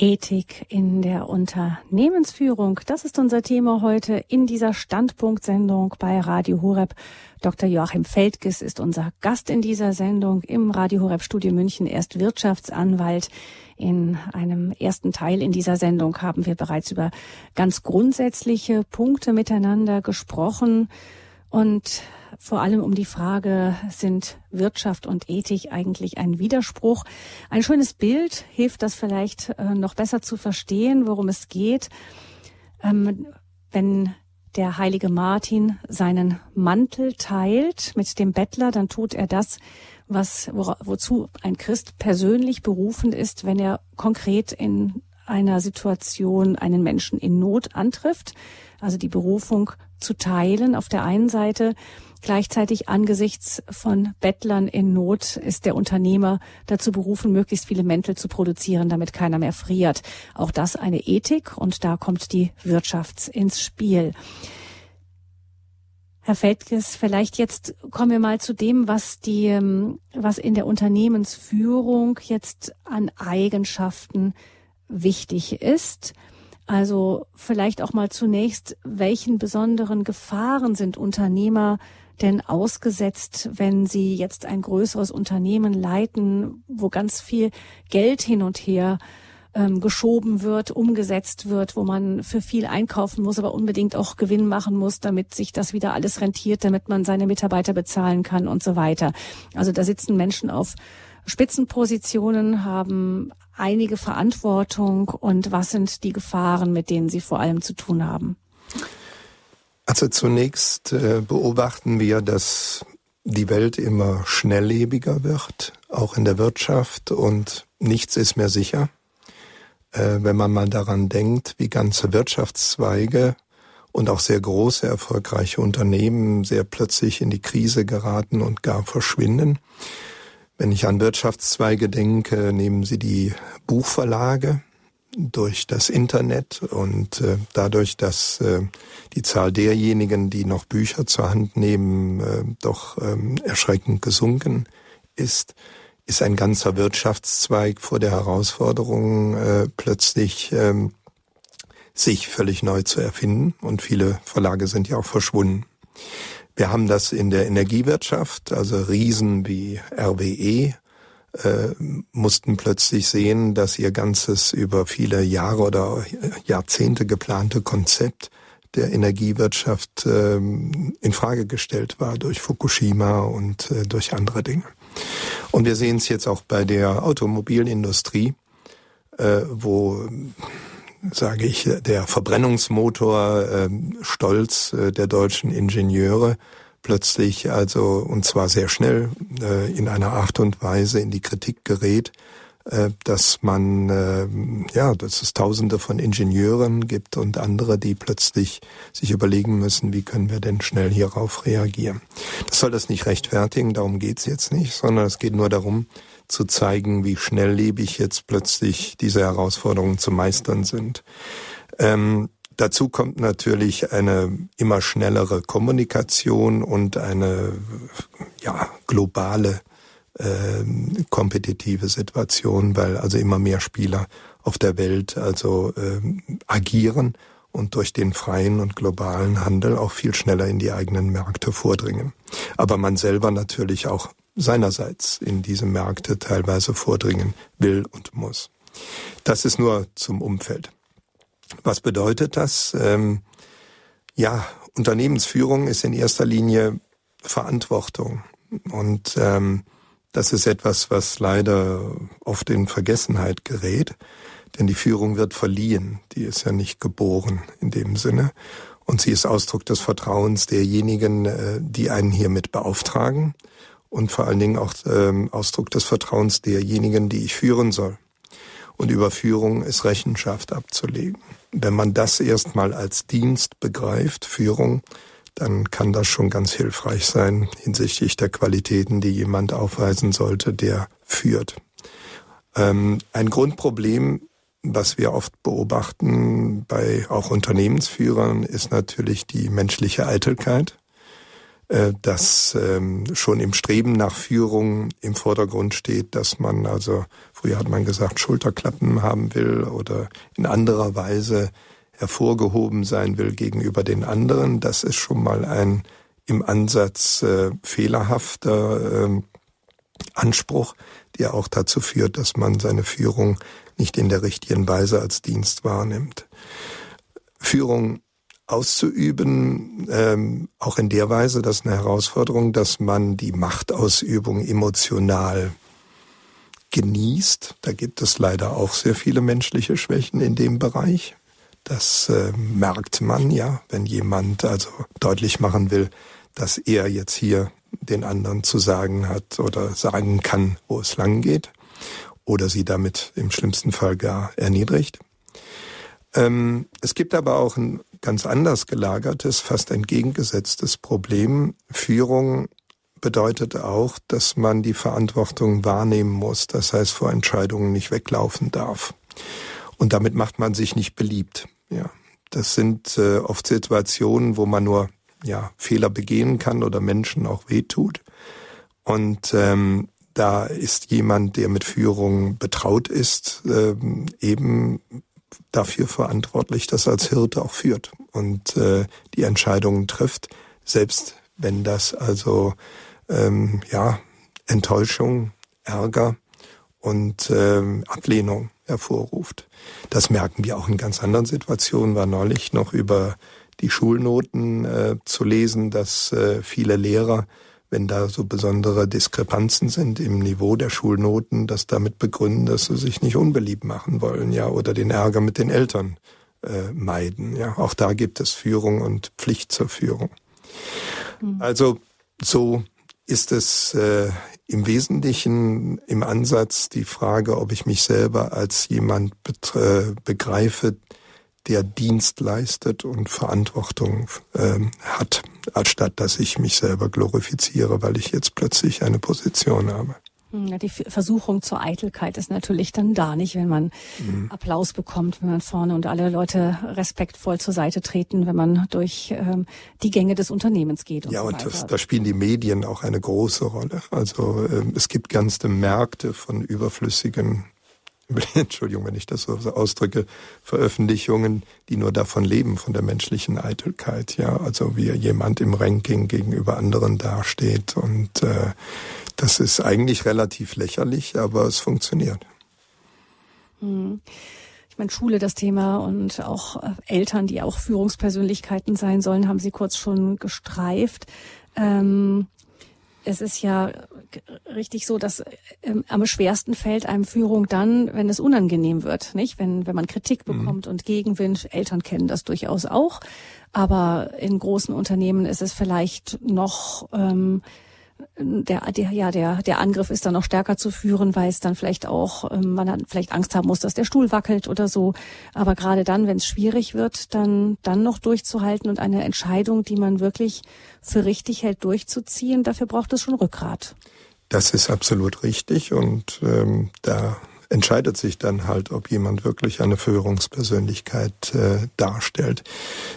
Ethik in der Unternehmensführung. Das ist unser Thema heute in dieser Standpunktsendung bei Radio Horeb. Dr. Joachim Feldges ist unser Gast in dieser Sendung im Radio Horeb Studio München. Er ist Wirtschaftsanwalt. In einem ersten Teil in dieser Sendung haben wir bereits über ganz grundsätzliche Punkte miteinander gesprochen und vor allem um die Frage, sind Wirtschaft und Ethik eigentlich ein Widerspruch? Ein schönes Bild hilft das vielleicht äh, noch besser zu verstehen, worum es geht. Ähm, wenn der heilige Martin seinen Mantel teilt mit dem Bettler, dann tut er das, was, wo, wozu ein Christ persönlich berufen ist, wenn er konkret in einer Situation einen Menschen in Not antrifft. Also die Berufung zu teilen auf der einen Seite. Gleichzeitig angesichts von Bettlern in Not ist der Unternehmer dazu berufen, möglichst viele Mäntel zu produzieren, damit keiner mehr friert. Auch das eine Ethik und da kommt die Wirtschaft ins Spiel. Herr Feldges, vielleicht jetzt kommen wir mal zu dem, was die, ähm, was in der Unternehmensführung jetzt an Eigenschaften wichtig ist. Also vielleicht auch mal zunächst, welchen besonderen Gefahren sind Unternehmer denn ausgesetzt, wenn sie jetzt ein größeres Unternehmen leiten, wo ganz viel Geld hin und her ähm, geschoben wird, umgesetzt wird, wo man für viel einkaufen muss, aber unbedingt auch Gewinn machen muss, damit sich das wieder alles rentiert, damit man seine Mitarbeiter bezahlen kann und so weiter. Also da sitzen Menschen auf Spitzenpositionen, haben einige Verantwortung und was sind die Gefahren, mit denen sie vor allem zu tun haben? Also zunächst äh, beobachten wir, dass die Welt immer schnelllebiger wird, auch in der Wirtschaft und nichts ist mehr sicher äh, wenn man mal daran denkt, wie ganze Wirtschaftszweige und auch sehr große, erfolgreiche Unternehmen sehr plötzlich in die Krise geraten und gar verschwinden. Wenn ich an Wirtschaftszweige denke, nehmen Sie die Buchverlage durch das Internet und äh, dadurch, dass äh, die Zahl derjenigen, die noch Bücher zur Hand nehmen, äh, doch ähm, erschreckend gesunken ist, ist ein ganzer Wirtschaftszweig vor der Herausforderung, äh, plötzlich ähm, sich völlig neu zu erfinden. Und viele Verlage sind ja auch verschwunden. Wir haben das in der Energiewirtschaft, also Riesen wie RWE äh, mussten plötzlich sehen, dass ihr ganzes über viele Jahre oder Jahrzehnte geplante Konzept der Energiewirtschaft äh, in Frage gestellt war durch Fukushima und äh, durch andere Dinge. Und wir sehen es jetzt auch bei der Automobilindustrie, äh, wo sage ich, der Verbrennungsmotor äh, Stolz äh, der deutschen Ingenieure plötzlich also und zwar sehr schnell äh, in einer Art und Weise in die Kritik gerät, äh, dass man, äh, ja, dass es tausende von Ingenieuren gibt und andere, die plötzlich sich überlegen müssen, wie können wir denn schnell hierauf reagieren. Das soll das nicht rechtfertigen, darum geht's jetzt nicht, sondern es geht nur darum, zu zeigen, wie schnelllebig jetzt plötzlich diese Herausforderungen zu meistern sind. Ähm, dazu kommt natürlich eine immer schnellere Kommunikation und eine ja, globale äh, kompetitive Situation, weil also immer mehr Spieler auf der Welt also äh, agieren und durch den freien und globalen Handel auch viel schneller in die eigenen Märkte vordringen. Aber man selber natürlich auch seinerseits in diese Märkte teilweise vordringen will und muss. Das ist nur zum Umfeld. Was bedeutet das? Ähm, ja, Unternehmensführung ist in erster Linie Verantwortung. Und ähm, das ist etwas, was leider oft in Vergessenheit gerät, denn die Führung wird verliehen, die ist ja nicht geboren in dem Sinne. Und sie ist Ausdruck des Vertrauens derjenigen, äh, die einen hiermit beauftragen und vor allen Dingen auch ähm, Ausdruck des Vertrauens derjenigen, die ich führen soll. Und über Führung ist Rechenschaft abzulegen. Wenn man das erstmal als Dienst begreift, Führung, dann kann das schon ganz hilfreich sein hinsichtlich der Qualitäten, die jemand aufweisen sollte, der führt. Ähm, ein Grundproblem, was wir oft beobachten bei auch Unternehmensführern, ist natürlich die menschliche Eitelkeit, äh, dass ähm, schon im Streben nach Führung im Vordergrund steht, dass man also, früher hat man gesagt, Schulterklappen haben will oder in anderer Weise hervorgehoben sein will gegenüber den anderen. Das ist schon mal ein im Ansatz äh, fehlerhafter äh, Anspruch, der auch dazu führt, dass man seine Führung nicht in der richtigen Weise als Dienst wahrnimmt. Führung auszuüben, ähm, auch in der Weise, das ist eine Herausforderung, dass man die Machtausübung emotional genießt. Da gibt es leider auch sehr viele menschliche Schwächen in dem Bereich. Das äh, merkt man ja, wenn jemand also deutlich machen will, dass er jetzt hier den anderen zu sagen hat oder sagen kann, wo es lang geht oder sie damit im schlimmsten Fall gar erniedrigt. Ähm, es gibt aber auch ein ganz anders gelagertes, fast entgegengesetztes Problem. Führung bedeutet auch, dass man die Verantwortung wahrnehmen muss. Das heißt, vor Entscheidungen nicht weglaufen darf. Und damit macht man sich nicht beliebt. Ja, das sind äh, oft Situationen, wo man nur ja Fehler begehen kann oder Menschen auch wehtut. Und ähm, da ist jemand, der mit Führung betraut ist, ähm, eben dafür verantwortlich, dass er als Hirte auch führt und äh, die Entscheidungen trifft, selbst wenn das also ähm, ja Enttäuschung, Ärger und ähm, Ablehnung hervorruft. Das merken wir auch in ganz anderen Situationen. War neulich noch über die Schulnoten äh, zu lesen, dass äh, viele Lehrer, wenn da so besondere Diskrepanzen sind im Niveau der Schulnoten, das damit begründen, dass sie sich nicht unbeliebt machen wollen, ja, oder den Ärger mit den Eltern äh, meiden. Ja, auch da gibt es Führung und Pflicht zur Führung. Mhm. Also so ist es äh, im Wesentlichen im Ansatz die Frage, ob ich mich selber als jemand begreife, der Dienst leistet und Verantwortung äh, hat, anstatt dass ich mich selber glorifiziere, weil ich jetzt plötzlich eine Position habe. Ja, die Versuchung zur Eitelkeit ist natürlich dann da, nicht, wenn man mhm. Applaus bekommt, wenn man vorne und alle Leute respektvoll zur Seite treten, wenn man durch ähm, die Gänge des Unternehmens geht. Und ja, so und das, da spielen die Medien auch eine große Rolle. Also ähm, es gibt ganze Märkte von überflüssigen <laughs> Entschuldigung, wenn ich das so ausdrücke, Veröffentlichungen, die nur davon leben, von der menschlichen Eitelkeit, ja, also wie jemand im Ranking gegenüber anderen dasteht und äh, das ist eigentlich relativ lächerlich, aber es funktioniert. Hm. Ich meine, Schule das Thema und auch äh, Eltern, die auch Führungspersönlichkeiten sein sollen, haben Sie kurz schon gestreift. Ähm, es ist ja richtig so, dass ähm, am schwersten fällt einem Führung dann, wenn es unangenehm wird, nicht? Wenn, wenn man Kritik mhm. bekommt mhm. und Gegenwind. Eltern kennen das durchaus auch. Aber in großen Unternehmen ist es vielleicht noch, ähm, der, der, ja, der, der Angriff ist dann noch stärker zu führen, weil es dann vielleicht auch, ähm, man dann vielleicht Angst haben muss, dass der Stuhl wackelt oder so. Aber gerade dann, wenn es schwierig wird, dann, dann noch durchzuhalten und eine Entscheidung, die man wirklich für richtig hält, durchzuziehen, dafür braucht es schon Rückgrat. Das ist absolut richtig und ähm, da entscheidet sich dann halt, ob jemand wirklich eine Führungspersönlichkeit äh, darstellt.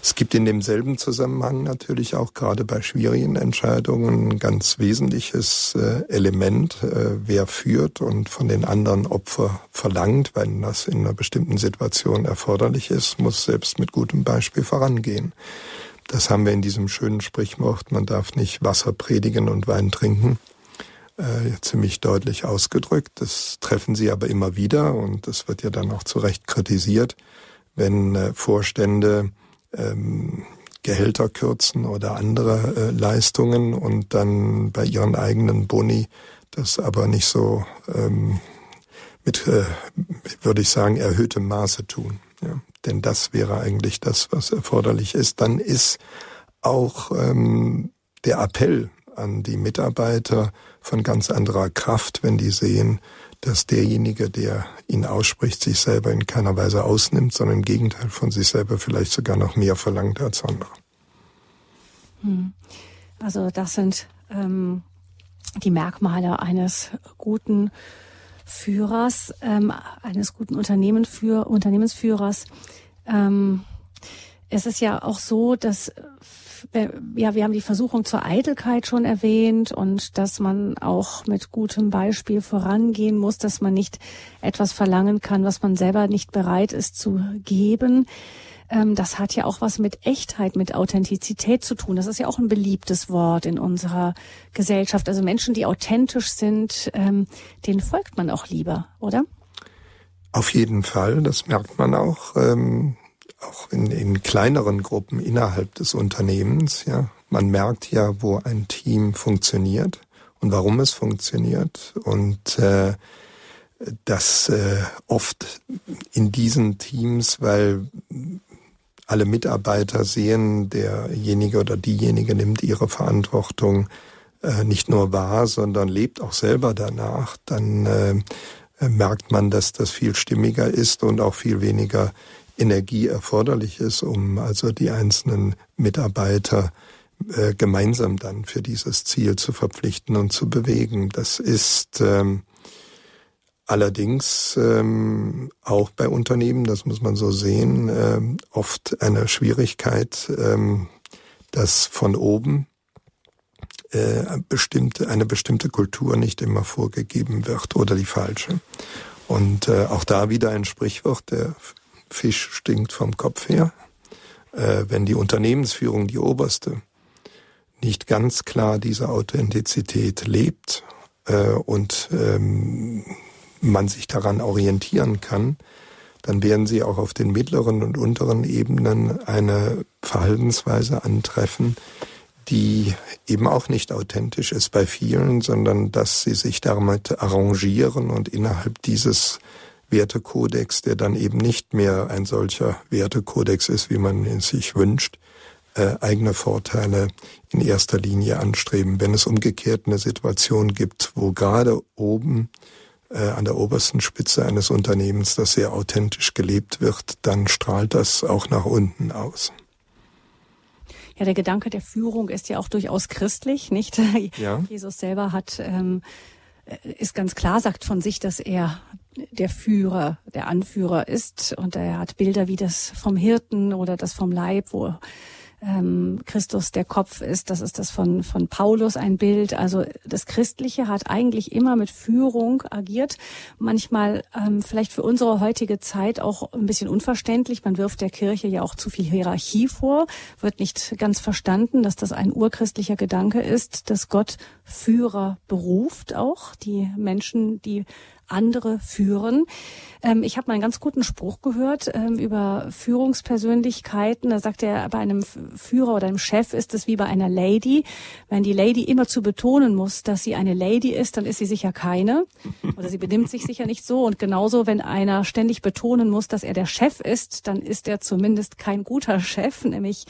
Es gibt in demselben Zusammenhang natürlich auch gerade bei schwierigen Entscheidungen ein ganz wesentliches äh, Element, äh, wer führt und von den anderen Opfer verlangt, wenn das in einer bestimmten Situation erforderlich ist, muss selbst mit gutem Beispiel vorangehen. Das haben wir in diesem schönen Sprichwort, man darf nicht Wasser predigen und Wein trinken äh, ziemlich deutlich ausgedrückt. Das treffen sie aber immer wieder und das wird ja dann auch zu Recht kritisiert, wenn äh, Vorstände ähm, Gehälter kürzen oder andere äh, Leistungen und dann bei ihren eigenen Boni das aber nicht so ähm, mit, äh, würde ich sagen, erhöhtem Maße tun. Ja. Denn das wäre eigentlich das, was erforderlich ist. Dann ist auch ähm, der Appell an die Mitarbeiter von ganz anderer Kraft, wenn die sehen, dass derjenige, der ihn ausspricht, sich selber in keiner Weise ausnimmt, sondern im Gegenteil von sich selber vielleicht sogar noch mehr verlangt als andere. Hm. Also das sind ähm, die Merkmale eines guten Führers, ähm, eines guten Unternehmensführers. Ähm, es ist ja auch so, dass ja, wir haben die Versuchung zur Eitelkeit schon erwähnt und dass man auch mit gutem Beispiel vorangehen muss, dass man nicht etwas verlangen kann, was man selber nicht bereit ist zu geben. Ähm, das hat ja auch was mit Echtheit, mit Authentizität zu tun. Das ist ja auch ein beliebtes Wort in unserer Gesellschaft. Also Menschen, die authentisch sind, ähm, denen folgt man auch lieber, oder? Auf jeden Fall, das merkt man auch. Ähm, auch in, in kleineren Gruppen innerhalb des Unternehmens. Ja, man merkt ja, wo ein Team funktioniert und warum es funktioniert und äh, das äh, oft in diesen Teams, weil alle Mitarbeiter sehen, derjenige oder diejenige nimmt ihre Verantwortung äh, nicht nur wahr, sondern lebt auch selber danach, dann äh, merkt man, dass das viel stimmiger ist und auch viel weniger Energie erforderlich ist, um also die einzelnen Mitarbeiter äh, gemeinsam dann für dieses Ziel zu verpflichten und zu bewegen. Das ist ähm, allerdings ähm, auch bei Unternehmen, das muss man so sehen, ähm, oft eine Schwierigkeit, ähm, dass von oben äh, bestimmte, eine bestimmte Kultur nicht immer vorgegeben wird oder die falsche. Und äh, auch da wieder ein Sprichwort, der Fisch stinkt vom Kopf her. Äh, wenn die Unternehmensführung, die oberste, nicht ganz klar diese Authentizität lebt äh, und ähm, man sich daran orientieren kann, dann werden sie auch auf den mittleren und unteren Ebenen eine Verhaltensweise antreffen, die eben auch nicht authentisch ist bei vielen, sondern dass sie sich damit arrangieren und innerhalb dieses Wertekodex, der dann eben nicht mehr ein solcher Wertekodex ist, wie man ihn sich wünscht, äh, eigene Vorteile in erster Linie anstreben. Wenn es umgekehrt eine Situation gibt, wo gerade oben äh, an der obersten Spitze eines Unternehmens das sehr authentisch gelebt wird, dann strahlt das auch nach unten aus. Ja, der Gedanke der Führung ist ja auch durchaus christlich, nicht? Ja. <laughs> Jesus selber hat ähm, ist ganz klar, sagt von sich, dass er der Führer, der Anführer ist. Und er hat Bilder wie das vom Hirten oder das vom Leib, wo ähm, Christus der Kopf ist. Das ist das von, von Paulus ein Bild. Also das Christliche hat eigentlich immer mit Führung agiert. Manchmal ähm, vielleicht für unsere heutige Zeit auch ein bisschen unverständlich. Man wirft der Kirche ja auch zu viel Hierarchie vor, wird nicht ganz verstanden, dass das ein urchristlicher Gedanke ist, dass Gott Führer beruft auch, die Menschen, die andere führen. Ähm, ich habe mal einen ganz guten Spruch gehört ähm, über Führungspersönlichkeiten. Da sagt er, bei einem Führer oder einem Chef ist es wie bei einer Lady. Wenn die Lady immer zu betonen muss, dass sie eine Lady ist, dann ist sie sicher keine. Oder sie benimmt sich sicher nicht so. Und genauso, wenn einer ständig betonen muss, dass er der Chef ist, dann ist er zumindest kein guter Chef. Nämlich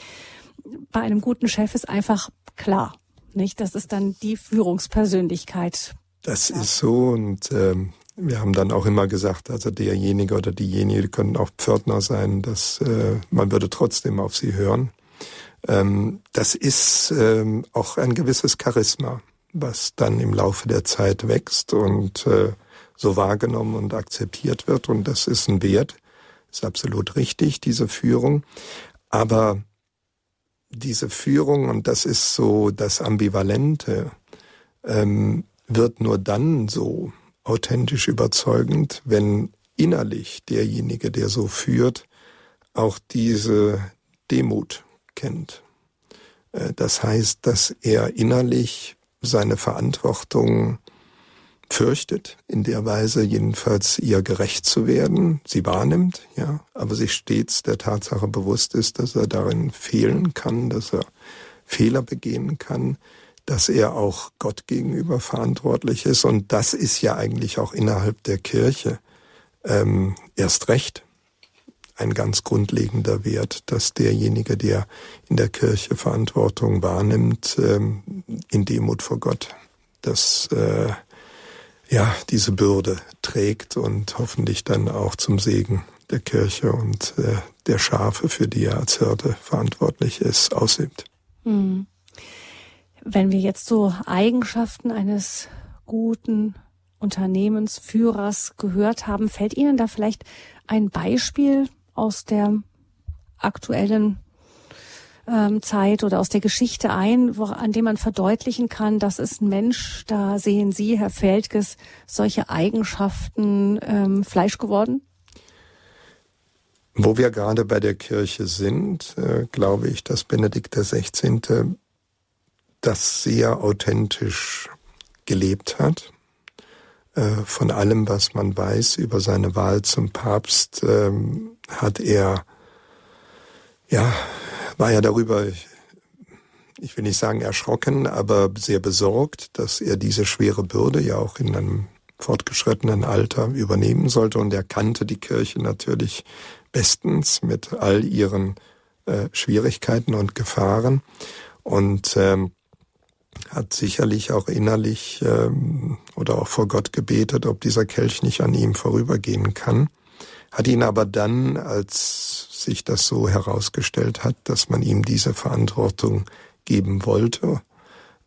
bei einem guten Chef ist einfach klar. Nicht? Das ist dann die Führungspersönlichkeit. Das ja. ist so und ähm, wir haben dann auch immer gesagt, also derjenige oder diejenige können auch Pförtner sein, dass äh, man würde trotzdem auf sie hören. Ähm, das ist ähm, auch ein gewisses Charisma, was dann im Laufe der Zeit wächst und äh, so wahrgenommen und akzeptiert wird. Und das ist ein Wert, ist absolut richtig, diese Führung. Aber diese Führung, und das ist so das Ambivalente, ähm, wird nur dann so, authentisch überzeugend, wenn innerlich derjenige, der so führt, auch diese Demut kennt. Äh, das heißt, dass er innerlich seine Verantwortung fürchtet, in der Weise jedenfalls ihr gerecht zu werden, sie wahrnimmt, ja, aber sich stets der Tatsache bewusst ist, dass er darin fehlen kann, dass er Fehler begehen kann, dass er auch Gott gegenüber verantwortlich ist. Und das ist ja eigentlich auch innerhalb der Kirche ähm, erst recht ein ganz grundlegender Wert, dass derjenige, der in der Kirche Verantwortung wahrnimmt, ähm, in Demut vor Gott, dass äh, ja diese Bürde trägt und hoffentlich dann auch zum Segen der Kirche und äh, der Schafe, für die er als Hirte verantwortlich ist, ausübt. Mhm. Wenn wir jetzt so Eigenschaften eines guten Unternehmensführers gehört haben, fällt Ihnen da vielleicht ein Beispiel aus der aktuellen ähm, Zeit oder aus der Geschichte ein, wo, an dem man verdeutlichen kann, das ist ein Mensch, da sehen Sie, Herr Feldges, solche Eigenschaften ähm, Fleisch geworden? Wo wir gerade bei der Kirche sind, äh, glaube ich, dass Benedikt XVI das sehr authentisch gelebt hat. Äh, von allem, was man weiß über seine Wahl zum Papst, ähm, hat er, ja, war ja darüber, ich will nicht sagen erschrocken, aber sehr besorgt, dass er diese schwere Bürde ja auch in einem fortgeschrittenen Alter übernehmen sollte. Und er kannte die Kirche natürlich bestens mit all ihren äh, Schwierigkeiten und Gefahren. Und ähm, hat sicherlich auch innerlich ähm, oder auch vor Gott gebetet, ob dieser Kelch nicht an ihm vorübergehen kann, hat ihn aber dann, als sich das so herausgestellt hat, dass man ihm diese Verantwortung geben wollte,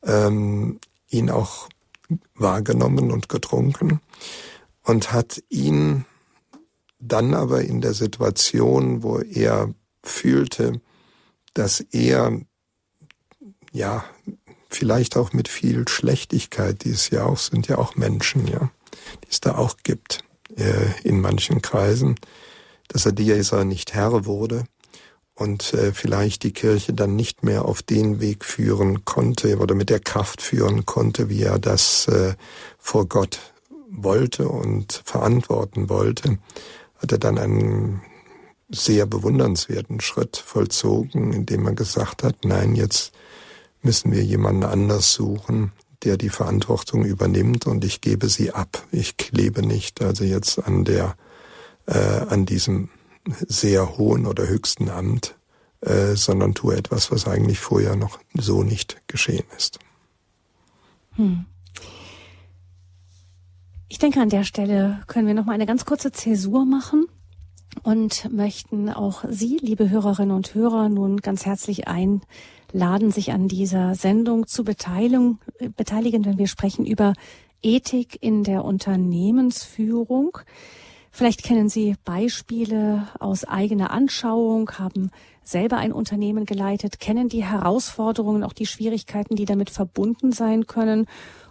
ähm, ihn auch wahrgenommen und getrunken und hat ihn dann aber in der Situation, wo er fühlte, dass er ja vielleicht auch mit viel Schlechtigkeit, die es ja auch sind, ja auch Menschen, ja, die es da auch gibt äh, in manchen Kreisen, dass er dieser nicht Herr wurde und äh, vielleicht die Kirche dann nicht mehr auf den Weg führen konnte oder mit der Kraft führen konnte, wie er das äh, vor Gott wollte und verantworten wollte, hat er dann einen sehr bewundernswerten Schritt vollzogen, indem er gesagt hat, nein, jetzt müssen wir jemanden anders suchen, der die Verantwortung übernimmt und ich gebe sie ab. Ich klebe nicht also jetzt an der, äh, an diesem sehr hohen oder höchsten Amt, äh, sondern tue etwas, was eigentlich vorher noch so nicht geschehen ist. Hm. Ich denke, an der Stelle können wir noch mal eine ganz kurze Zäsur machen und möchten auch Sie, liebe Hörerinnen und Hörer, nun ganz herzlich einladen, sich an dieser Sendung zu beteiligen, beteiligen, wenn wir sprechen über Ethik in der Unternehmensführung. Vielleicht kennen Sie Beispiele aus eigener Anschauung, haben selber ein Unternehmen geleitet, kennen die Herausforderungen, auch die Schwierigkeiten, die damit verbunden sein können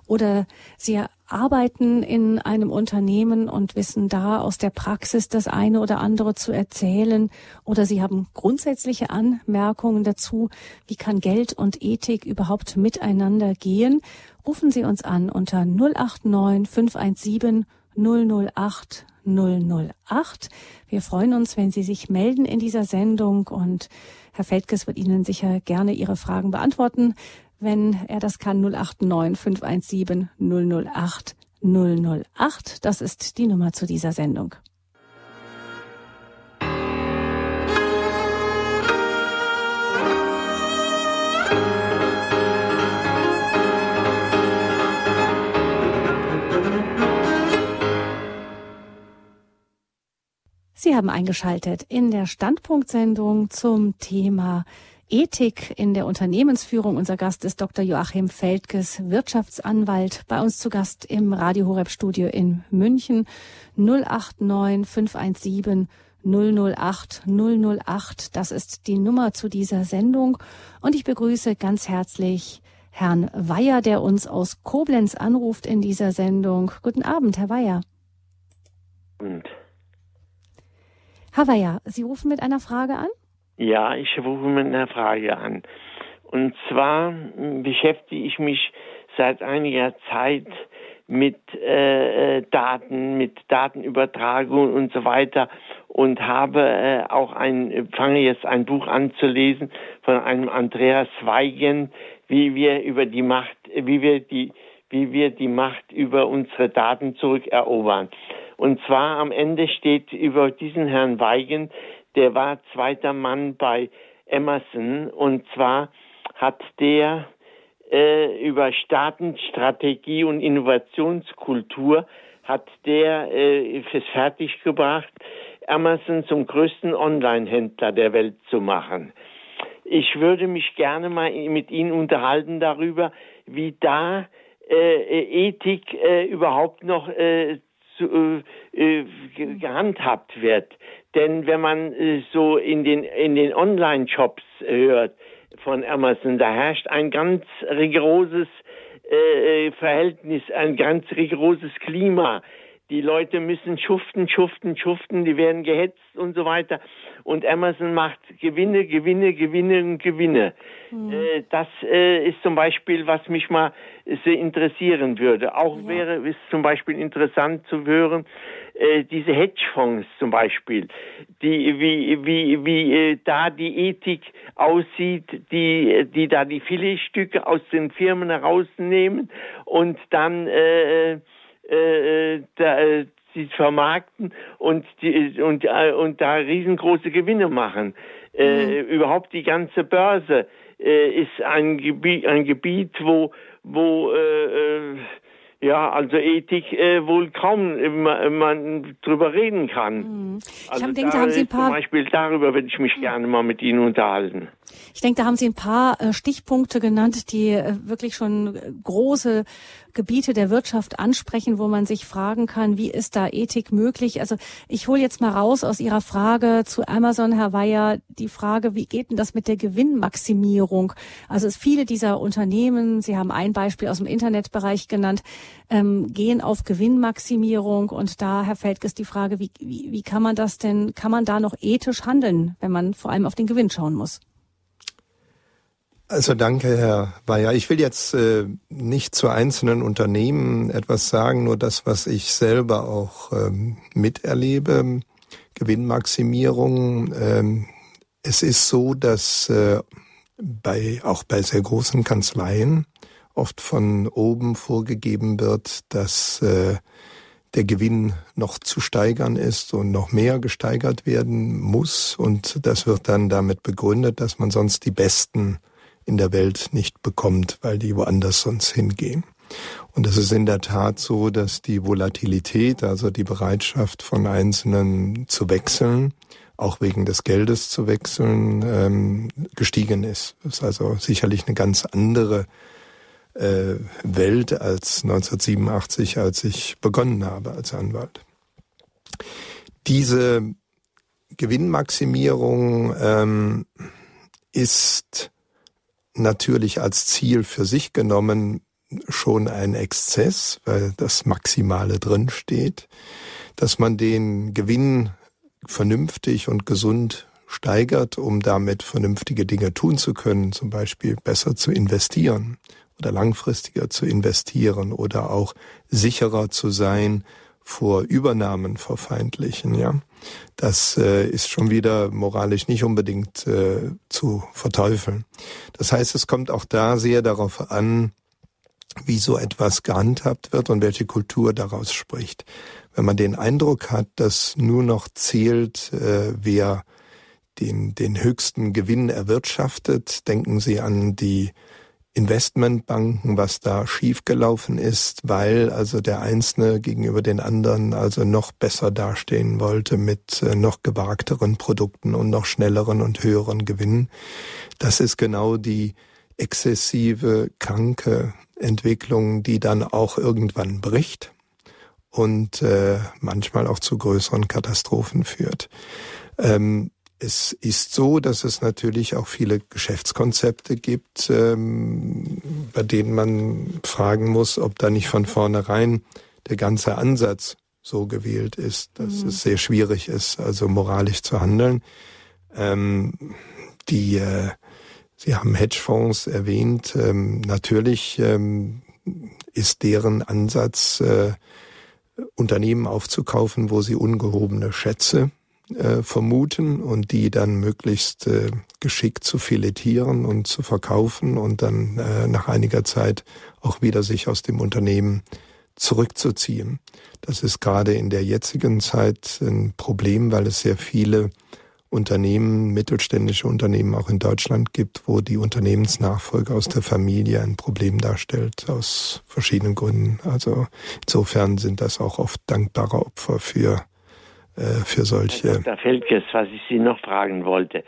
oder Sie arbeiten in einem Unternehmen und wissen da aus der Praxis das eine oder andere zu erzählen. Oder Sie haben grundsätzliche Anmerkungen dazu, wie kann Geld und Ethik überhaupt miteinander gehen, rufen Sie uns an unter 089 517 008 008. Wir freuen uns, wenn Sie sich melden in dieser Sendung. Und Herr Feldges wird Ihnen sicher gerne Ihre Fragen beantworten wenn er das kann, 089 517 008 008. Das ist die Nummer zu dieser Sendung. Sie haben eingeschaltet in der Standpunktsendung zum Thema Ethik in der Unternehmensführung. Unser Gast ist Dr. Joachim Feldges, Wirtschaftsanwalt, bei uns zu Gast im Radio Horeb Studio in München 089 517 008 008. Das ist die Nummer zu dieser Sendung. Und ich begrüße ganz herzlich Herrn Weyer, der uns aus Koblenz anruft in dieser Sendung. Guten Abend, Herr Weyer. Und Herr Weyer, Sie rufen mit einer Frage an? Ja, ich rufe mit einer Frage an. Und zwar beschäftige ich mich seit einiger Zeit mit äh, Daten, mit Datenübertragung und so weiter und habe äh, auch ein, fange jetzt ein Buch an zu lesen von einem Andreas Weigen, wie wir über die Macht, wie wir die, wie wir die Macht über unsere Daten zurückerobern. Und zwar am Ende steht über diesen Herrn Weigen, der war zweiter Mann bei Emerson und zwar hat der äh, über Staatenstrategie und Innovationskultur hat der äh, es fertiggebracht, Amazon zum größten Online-Händler der Welt zu machen. Ich würde mich gerne mal mit Ihnen unterhalten darüber, wie da äh, Ethik äh, überhaupt noch äh, zu, äh, äh gehandhabt wird. Denn wenn man äh, so in den, in den Online-Shops hört von Amazon, da herrscht ein ganz rigoroses äh, Verhältnis, ein ganz rigoroses Klima. Die Leute müssen schuften, schuften, schuften, die werden gehetzt und so weiter. Und Amazon macht Gewinne, Gewinne, Gewinne und Gewinne. Mhm. Äh, das äh, ist zum Beispiel, was mich mal sehr interessieren würde. Auch ja. wäre es zum Beispiel interessant zu hören, äh, diese Hedgefonds zum Beispiel, die, wie, wie, wie äh, da die Ethik aussieht, die, die da die Filetstücke aus den Firmen herausnehmen und dann äh, äh, da, äh, sie vermarkten und die, und äh, und da riesengroße Gewinne machen. Äh, mhm. Überhaupt die ganze Börse äh, ist ein Gebiet, ein Gebiet, wo wo äh, äh ja, also Ethik äh, wohl kaum äh, man drüber reden kann. Mhm. Ich also denke, da haben Sie ein paar zum Beispiel darüber würde ich mich mhm. gerne mal mit Ihnen unterhalten. Ich denke, da haben Sie ein paar äh, Stichpunkte genannt, die äh, wirklich schon äh, große Gebiete der Wirtschaft ansprechen, wo man sich fragen kann, wie ist da Ethik möglich? Also ich hole jetzt mal raus aus Ihrer Frage zu Amazon, Herr Weyer, die Frage, wie geht denn das mit der Gewinnmaximierung? Also es viele dieser Unternehmen, Sie haben ein Beispiel aus dem Internetbereich genannt, ähm, gehen auf Gewinnmaximierung und da, Herr Feldges, die Frage, wie, wie, wie kann man das denn, kann man da noch ethisch handeln, wenn man vor allem auf den Gewinn schauen muss? Also danke, Herr Bayer. Ich will jetzt äh, nicht zu einzelnen Unternehmen etwas sagen, nur das, was ich selber auch ähm, miterlebe. Gewinnmaximierung. Ähm, es ist so, dass äh, bei, auch bei sehr großen Kanzleien oft von oben vorgegeben wird, dass äh, der Gewinn noch zu steigern ist und noch mehr gesteigert werden muss. Und das wird dann damit begründet, dass man sonst die besten in der Welt nicht bekommt, weil die woanders sonst hingehen. Und es ist in der Tat so, dass die Volatilität, also die Bereitschaft von Einzelnen zu wechseln, auch wegen des Geldes zu wechseln, ähm, gestiegen ist. Das ist also sicherlich eine ganz andere äh, Welt als 1987, als ich begonnen habe als Anwalt. Diese Gewinnmaximierung ähm, ist natürlich als Ziel für sich genommen schon ein Exzess, weil das Maximale drin steht, dass man den Gewinn vernünftig und gesund steigert, um damit vernünftige Dinge tun zu können, zum Beispiel besser zu investieren oder langfristiger zu investieren oder auch sicherer zu sein vor Übernahmen vor feindlichen, ja. Das äh, ist schon wieder moralisch nicht unbedingt äh, zu verteufeln. Das heißt, es kommt auch da sehr darauf an, wie so etwas gehandhabt wird und welche Kultur daraus spricht. Wenn man den Eindruck hat, dass nur noch zählt, äh, wer den, den höchsten Gewinn erwirtschaftet, denken Sie an die Investmentbanken, was da schiefgelaufen ist, weil also der Einzelne gegenüber den anderen also noch besser dastehen wollte mit äh, noch gewagteren Produkten und noch schnelleren und höheren Gewinnen. Das ist genau die exzessive, kranke Entwicklung, die dann auch irgendwann bricht und äh, manchmal auch zu größeren Katastrophen führt. Ähm, es ist so, dass es natürlich auch viele Geschäftskonzepte gibt, ähm, bei denen man fragen muss, ob da nicht von vornherein der ganze Ansatz so gewählt ist, dass mhm. es sehr schwierig ist, also moralisch zu handeln. Ähm, die, äh, Sie haben Hedgefonds erwähnt. Ähm, natürlich ähm, ist deren Ansatz, äh, Unternehmen aufzukaufen, wo sie ungehobene Schätze äh, vermuten und die dann möglichst äh, geschickt zu filetieren und zu verkaufen und dann äh, nach einiger Zeit auch wieder sich aus dem Unternehmen zurückzuziehen. Das ist gerade in der jetzigen Zeit ein Problem, weil es sehr viele Unternehmen, mittelständische Unternehmen auch in Deutschland gibt, wo die Unternehmensnachfolge aus der Familie ein Problem darstellt, aus verschiedenen Gründen. Also insofern sind das auch oft dankbare Opfer für für solche. Herr Dr. Feldges, was ich Sie noch fragen wollte,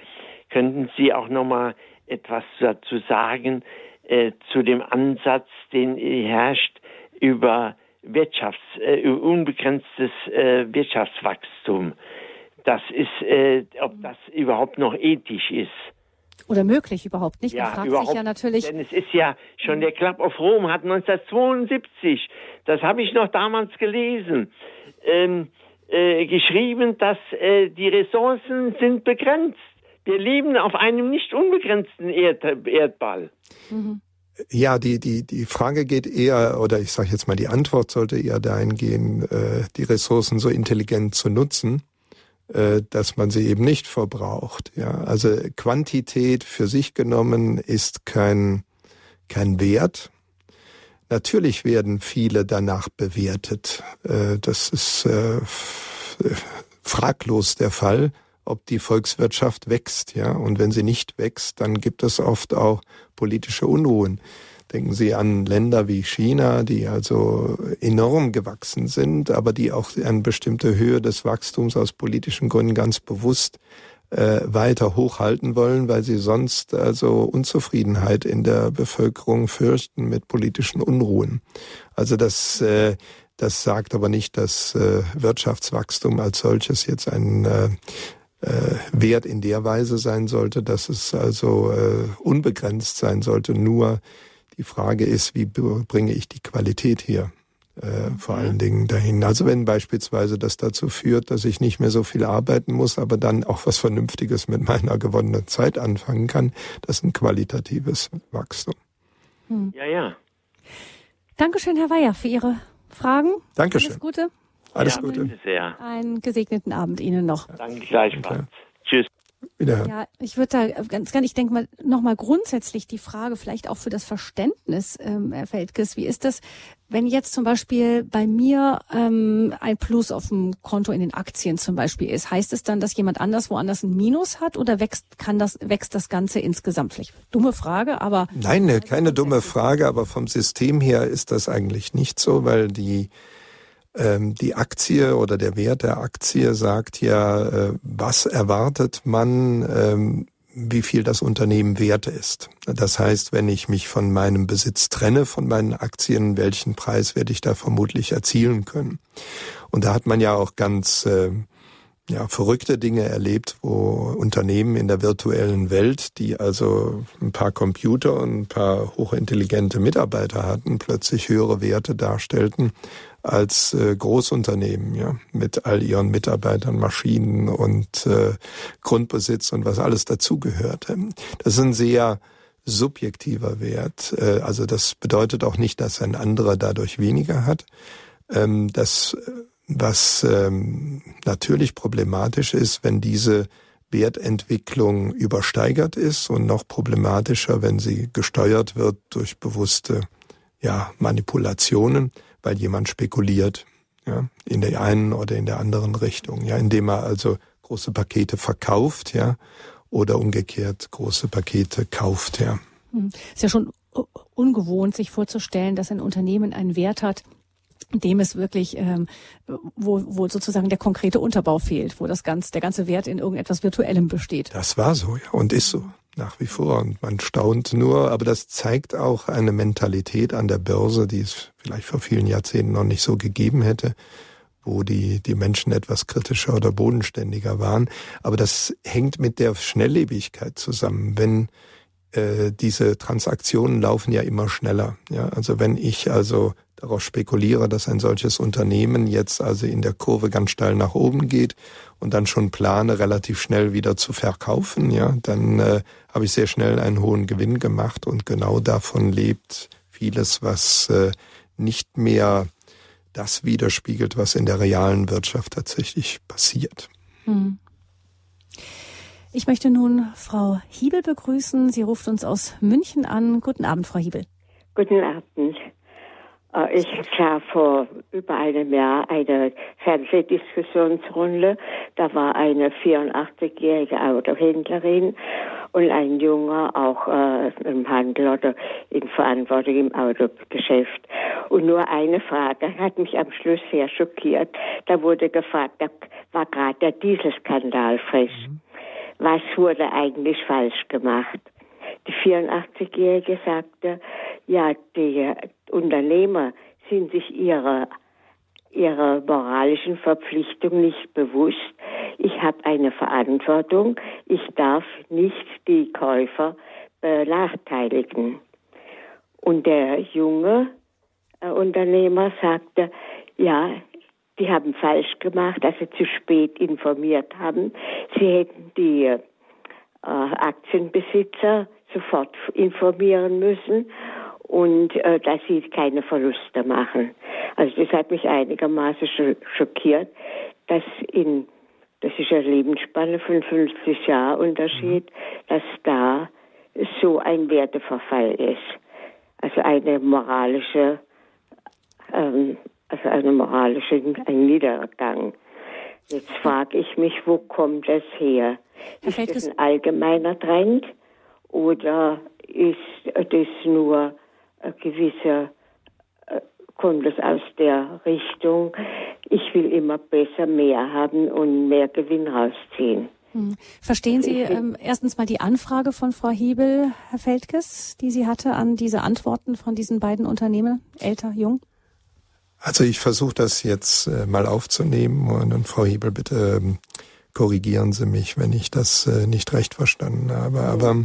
könnten Sie auch noch mal etwas dazu sagen äh, zu dem Ansatz, den herrscht über Wirtschafts, äh, über unbegrenztes äh, Wirtschaftswachstum? Das ist, äh, ob das überhaupt noch ethisch ist. Oder möglich überhaupt nicht. Man ja, fragt überhaupt, sich ja natürlich. Denn es ist ja schon der Club of Rome hat 1972, das habe ich noch damals gelesen, ähm, äh, geschrieben, dass äh, die Ressourcen sind begrenzt. Wir leben auf einem nicht unbegrenzten Erd Erdball. Mhm. Ja, die, die, die Frage geht eher, oder ich sage jetzt mal, die Antwort sollte eher dahin gehen, äh, die Ressourcen so intelligent zu nutzen, äh, dass man sie eben nicht verbraucht. Ja, also Quantität für sich genommen ist kein, kein Wert, Natürlich werden viele danach bewertet. Äh, das ist äh, fraglos der Fall, ob die Volkswirtschaft wächst, ja. Und wenn sie nicht wächst, dann gibt es oft auch politische Unruhen. Denken Sie an Länder wie China, die also enorm gewachsen sind, aber die auch eine bestimmte Höhe des Wachstums aus politischen Gründen ganz bewusst äh, weiter hochhalten wollen, weil sie sonst also Unzufriedenheit in der Bevölkerung fürchten mit politischen Unruhen. Also das, äh, das sagt aber nicht, dass äh, Wirtschaftswachstum als solches jetzt ein äh, äh, Wert in der Weise sein sollte, dass es also äh, unbegrenzt sein sollte. Nur die Frage ist, wie bringe ich die Qualität hier äh, vor allen Dingen dahin. Also wenn beispielsweise das dazu führt, dass ich nicht mehr so viel arbeiten muss, aber dann auch was Vernünftiges mit meiner gewonnenen Zeit anfangen kann, das ist ein qualitatives Wachstum. Hm. Ja, ja. Dankeschön, Herr Weyer, für Ihre Fragen. Dankeschön. Alles Gute. Alles ja, Gute. Sehr. Einen gesegneten Abend Ihnen noch. Danke gleichfalls. Okay. Tschüss. Wiederhören. Ja, ich würde da ganz gerne, ich denke mal nochmal grundsätzlich die Frage, vielleicht auch für das Verständnis, ähm, Herr Feldkes, wie ist das, wenn jetzt zum Beispiel bei mir ähm, ein Plus auf dem Konto in den Aktien zum Beispiel ist, heißt es dann, dass jemand anders woanders ein Minus hat oder wächst, kann das, wächst das Ganze insgesamt? Vielleicht dumme Frage, aber. Nein, ne, keine dumme Frage, aber vom System her ist das eigentlich nicht so, weil die die Aktie oder der Wert der Aktie sagt ja, äh, was erwartet man, ähm, wie viel das Unternehmen wert ist. Das heißt, wenn ich mich von meinem Besitz trenne, von meinen Aktien, welchen Preis werde ich da vermutlich erzielen können? Und da hat man ja auch ganz äh, ja, verrückte Dinge erlebt, wo Unternehmen in der virtuellen Welt, die also ein paar Computer und ein paar hochintelligente Mitarbeiter hatten, plötzlich höhere Werte darstellten als äh, Großunternehmen, ja, mit all ihren Mitarbeitern, Maschinen und äh, Grundbesitz und was alles dazugehört. Das ist ein sehr subjektiver Wert. Äh, also das bedeutet auch nicht, dass ein anderer dadurch weniger hat. Ähm, das, was ähm, natürlich problematisch ist, wenn diese Wertentwicklung übersteigert ist und noch problematischer, wenn sie gesteuert wird durch bewusste ja, Manipulationen weil jemand spekuliert, ja, in der einen oder in der anderen Richtung, ja, indem er also große Pakete verkauft, ja, oder umgekehrt große Pakete kauft, ja. Hm. Ist ja schon ungewohnt, sich vorzustellen, dass ein Unternehmen einen Wert hat, dem es wirklich, ähm, wo, wo sozusagen der konkrete Unterbau fehlt, wo das ganz, der ganze Wert in irgendetwas Virtuellem besteht. Das war so, ja, und ist so nach wie vor. Und man staunt nur, aber das zeigt auch eine Mentalität an der Börse, die es vielleicht vor vielen Jahrzehnten noch nicht so gegeben hätte, wo die, die Menschen etwas kritischer oder bodenständiger waren. Aber das hängt mit der Schnelllebigkeit zusammen. Wenn äh, diese Transaktionen laufen ja immer schneller. Ja, also wenn ich also darauf spekuliere, dass ein solches Unternehmen jetzt also in der Kurve ganz steil nach oben geht und dann schon plane, relativ schnell wieder zu verkaufen, ja, dann äh, habe ich sehr schnell einen hohen Gewinn gemacht und genau davon lebt vieles, was äh, nicht mehr das widerspiegelt, was in der realen Wirtschaft tatsächlich passiert. Hm. Ich möchte nun Frau Hiebel begrüßen. Sie ruft uns aus München an. Guten Abend, Frau Hiebel. Guten Abend. Äh, ich sah vor über einem Jahr eine Fernsehdiskussionsrunde. Da war eine 84-jährige Autohändlerin und ein Junger, auch äh, im Handel oder in Verantwortung im Autogeschäft. Und nur eine Frage hat mich am Schluss sehr schockiert. Da wurde gefragt, da war gerade der Dieselskandal frisch. Mhm. Was wurde eigentlich falsch gemacht? Die 84-Jährige sagte, ja, die Unternehmer sind sich ihrer, ihrer moralischen Verpflichtung nicht bewusst. Ich habe eine Verantwortung. Ich darf nicht die Käufer benachteiligen. Und der junge äh, Unternehmer sagte, ja, die haben falsch gemacht, dass sie zu spät informiert haben. Sie hätten die äh, Aktienbesitzer sofort informieren müssen und äh, dass sie keine Verluste machen. Also das hat mich einigermaßen schockiert, dass in das ist eine Lebensspanne von 50 Jahren Unterschied, mhm. dass da so ein Werteverfall ist. Also eine moralische, ähm, also eine moralische ein Niedergang. Jetzt frage ich mich, wo kommt das her? Ist das ein allgemeiner Trend oder ist das nur äh, gewisse äh, kommt es aus der Richtung, ich will immer besser mehr haben und mehr Gewinn rausziehen. Hm. Verstehen Sie ähm, erstens mal die Anfrage von Frau Hebel, Herr Feldkes, die sie hatte an diese Antworten von diesen beiden Unternehmen, älter, jung? Also ich versuche das jetzt äh, mal aufzunehmen und, und Frau Hebel, bitte ähm, korrigieren Sie mich, wenn ich das äh, nicht recht verstanden habe. Aber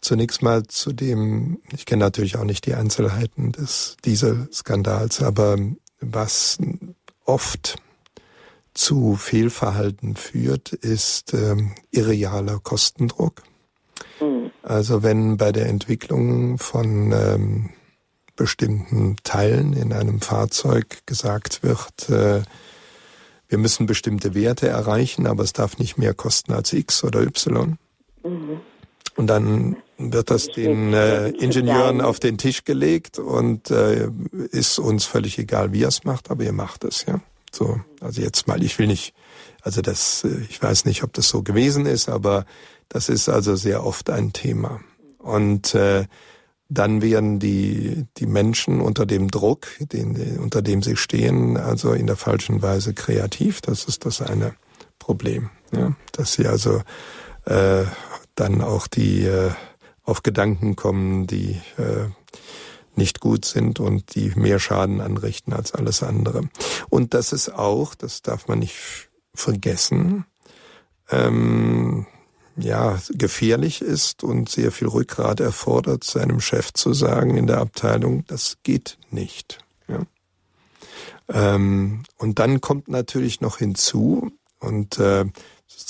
zunächst mal zu dem, ich kenne natürlich auch nicht die Einzelheiten des Dieselskandals, aber was oft zu Fehlverhalten führt, ist ähm, irrealer Kostendruck. Mhm. Also wenn bei der Entwicklung von ähm, bestimmten Teilen in einem Fahrzeug gesagt wird, äh, wir müssen bestimmte Werte erreichen, aber es darf nicht mehr kosten als X oder Y. Mhm. Und dann wird das den äh, Ingenieuren auf den Tisch gelegt und äh, ist uns völlig egal, wie er es macht, aber ihr macht es, ja. So, also jetzt mal, ich will nicht, also das, äh, ich weiß nicht, ob das so gewesen ist, aber das ist also sehr oft ein Thema. Und äh, dann werden die, die Menschen unter dem Druck, den, unter dem sie stehen, also in der falschen Weise kreativ. Das ist das eine Problem. Ja? Dass sie also äh, dann auch die äh, auf Gedanken kommen, die äh, nicht gut sind und die mehr Schaden anrichten als alles andere. Und das ist auch, das darf man nicht vergessen, ähm, ja, gefährlich ist und sehr viel Rückgrat erfordert, seinem Chef zu sagen in der Abteilung, das geht nicht. Ja. Ähm, und dann kommt natürlich noch hinzu, und äh,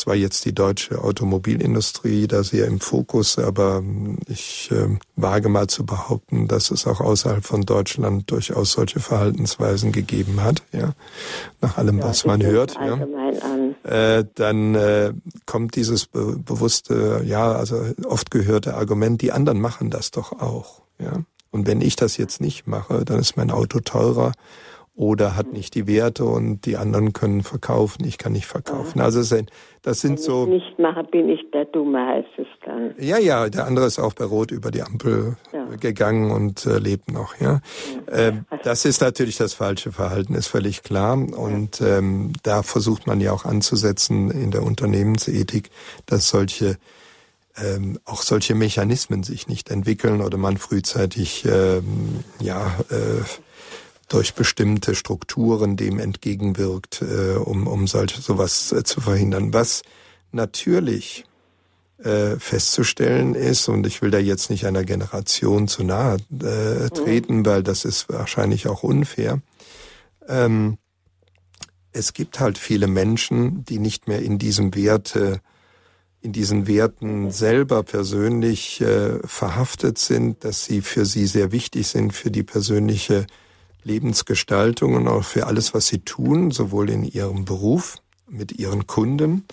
zwar jetzt die deutsche Automobilindustrie da sehr im Fokus, aber ich äh, wage mal zu behaupten, dass es auch außerhalb von Deutschland durchaus solche Verhaltensweisen gegeben hat, ja, nach allem, ja, was man hört. Ja. Äh, dann äh, kommt dieses be bewusste, ja, also oft gehörte Argument, die anderen machen das doch auch, ja. Und wenn ich das jetzt nicht mache, dann ist mein Auto teurer oder hat nicht die Werte und die anderen können verkaufen, ich kann nicht verkaufen. Also das sind so. Wenn ich nicht mache, bin ich der Dumme, heißt es dann. Ja, ja, der andere ist auch bei Rot über die Ampel ja. gegangen und äh, lebt noch. Ja, ja. Äh, das ist natürlich das falsche Verhalten, ist völlig klar. Und ähm, da versucht man ja auch anzusetzen in der Unternehmensethik, dass solche ähm, auch solche Mechanismen sich nicht entwickeln oder man frühzeitig ähm, ja äh, durch bestimmte Strukturen dem entgegenwirkt, äh, um, um solch, sowas äh, zu verhindern. Was natürlich äh, festzustellen ist, und ich will da jetzt nicht einer Generation zu nahe äh, mhm. treten, mhm. weil das ist wahrscheinlich auch unfair. Ähm, es gibt halt viele Menschen, die nicht mehr in diesem Werte, in diesen Werten selber persönlich äh, verhaftet sind, dass sie für sie sehr wichtig sind, für die persönliche Lebensgestaltung und auch für alles, was sie tun, sowohl in ihrem Beruf, mit ihren Kunden,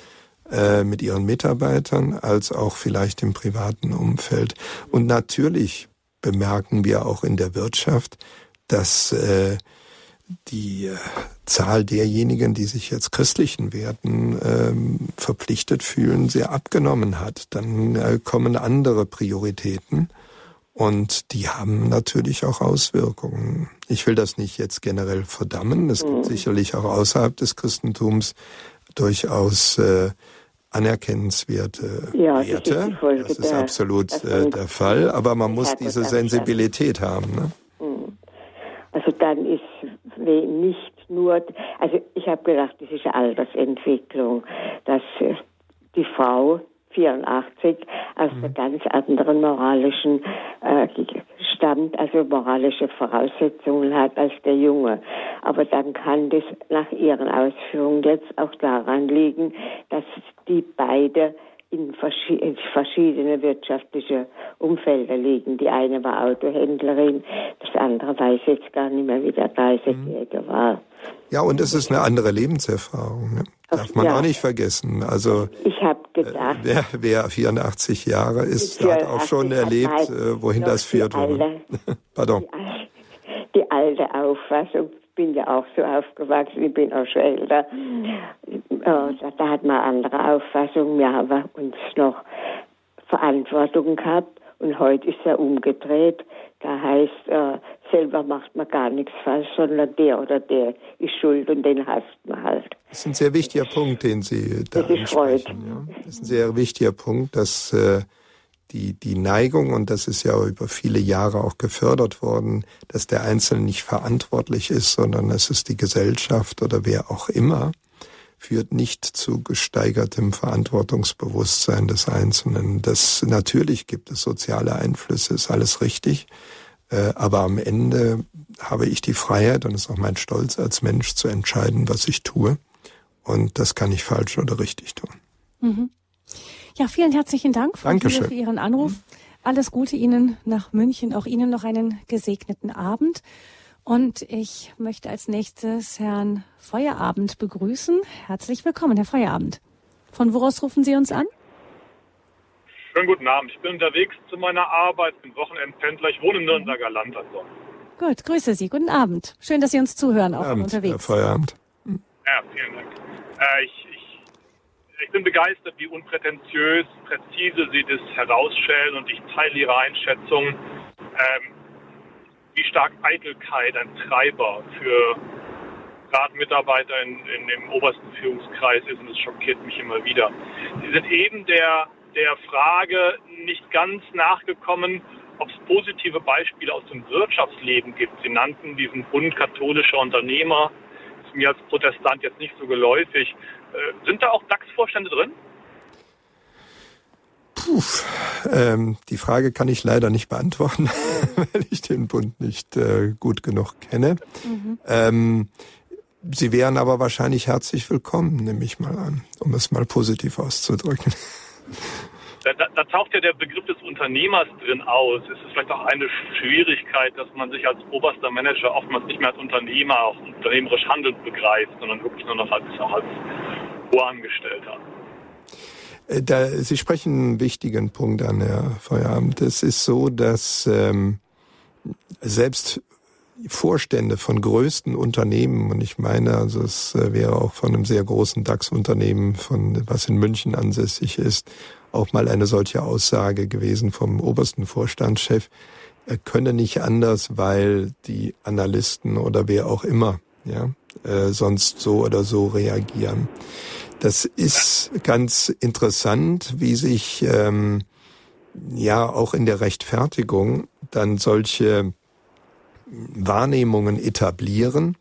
äh, mit ihren Mitarbeitern, als auch vielleicht im privaten Umfeld. Und natürlich bemerken wir auch in der Wirtschaft, dass äh, die äh, Zahl derjenigen, die sich jetzt christlichen Werten ähm, verpflichtet fühlen, sehr abgenommen hat. Dann äh, kommen andere Prioritäten und die haben natürlich auch Auswirkungen. Ich will das nicht jetzt generell verdammen. Es gibt mhm. sicherlich auch außerhalb des Christentums durchaus äh, anerkennenswerte ja, Werte. Das ist, das ist absolut äh, der Fall. Aber man muss diese Sensibilität haben. Ne? Mhm. Also dann ist nicht nur, also ich habe gedacht, das ist eine Altersentwicklung, dass äh, die Frau 84 aus mhm. einer ganz anderen moralischen äh, stammt, also moralische Voraussetzungen hat als der Junge. Aber dann kann das nach Ihren Ausführungen jetzt auch daran liegen, dass die beide in verschiedene wirtschaftliche Umfelder liegen. Die eine war Autohändlerin, das andere weiß jetzt gar nicht mehr, wie der 30-Jährige mhm. war. Ja, und es ist eine andere Lebenserfahrung. Ne? Darf man ja. auch nicht vergessen. Also ich habe gedacht, äh, wer, wer 84 Jahre ist, hat auch schon erlebt, äh, wohin das führt. Alte, <laughs> Pardon. Die, die alte Auffassung, ich bin ja auch so aufgewachsen, ich bin auch schon älter. Da, da hat man andere Auffassungen. Wir haben uns noch Verantwortung gehabt Und heute ist er umgedreht. Da heißt, äh, selber macht man gar nichts falsch, sondern der oder der ist schuld und den hasst man halt. Das ist ein sehr wichtiger Punkt, den Sie da das ansprechen. Ja. Das ist ein sehr wichtiger Punkt, dass äh, die, die Neigung, und das ist ja über viele Jahre auch gefördert worden, dass der Einzelne nicht verantwortlich ist, sondern es ist die Gesellschaft oder wer auch immer, führt nicht zu gesteigertem Verantwortungsbewusstsein des Einzelnen. Das natürlich gibt es soziale Einflüsse, ist alles richtig. Äh, aber am Ende habe ich die Freiheit und ist auch mein Stolz als Mensch zu entscheiden, was ich tue. Und das kann ich falsch oder richtig tun. Mhm. Ja, vielen herzlichen Dank Frau Dankeschön. für Ihren Anruf. Alles Gute Ihnen nach München, auch Ihnen noch einen gesegneten Abend. Und ich möchte als nächstes Herrn Feuerabend begrüßen. Herzlich willkommen, Herr Feuerabend. Von woraus rufen Sie uns an? Schönen guten Abend. Ich bin unterwegs zu meiner Arbeit, bin Wochenendpendler. Ich wohne im Nürnberger Land. Also. Gut, grüße Sie. Guten Abend. Schön, dass Sie uns zuhören, auch Abend, unterwegs. Herr Feierabend. Ja, vielen Dank. Äh, ich ich bin begeistert, wie unprätentiös, präzise Sie das herausstellen und ich teile Ihre Einschätzung, ähm, wie stark Eitelkeit ein Treiber für gerade Mitarbeiter in, in dem obersten Führungskreis ist und das schockiert mich immer wieder. Sie sind eben der, der Frage nicht ganz nachgekommen, ob es positive Beispiele aus dem Wirtschaftsleben gibt. Sie nannten diesen Bund katholischer Unternehmer, ist mir als Protestant jetzt nicht so geläufig. Äh, sind da auch DAX-Vorstände drin? Puh, ähm, die Frage kann ich leider nicht beantworten, <laughs> weil ich den Bund nicht äh, gut genug kenne. Mhm. Ähm, Sie wären aber wahrscheinlich herzlich willkommen, nehme ich mal an, um es mal positiv auszudrücken. Da, da, da, taucht ja der Begriff des Unternehmers drin aus. Ist es vielleicht auch eine Schwierigkeit, dass man sich als oberster Manager oftmals nicht mehr als Unternehmer, auch unternehmerisch handelnd begreift, sondern wirklich nur noch als, auch als Vorangestellter. Äh, da, Sie sprechen einen wichtigen Punkt an, Herr Feierabend. Es ist so, dass ähm, selbst Vorstände von größten Unternehmen, und ich meine, also es äh, wäre auch von einem sehr großen DAX-Unternehmen, von was in München ansässig ist, auch mal eine solche Aussage gewesen vom obersten Vorstandschef. Er könne nicht anders, weil die Analysten oder wer auch immer, ja, äh, sonst so oder so reagieren. Das ist ganz interessant, wie sich ähm, ja auch in der Rechtfertigung dann solche Wahrnehmungen etablieren.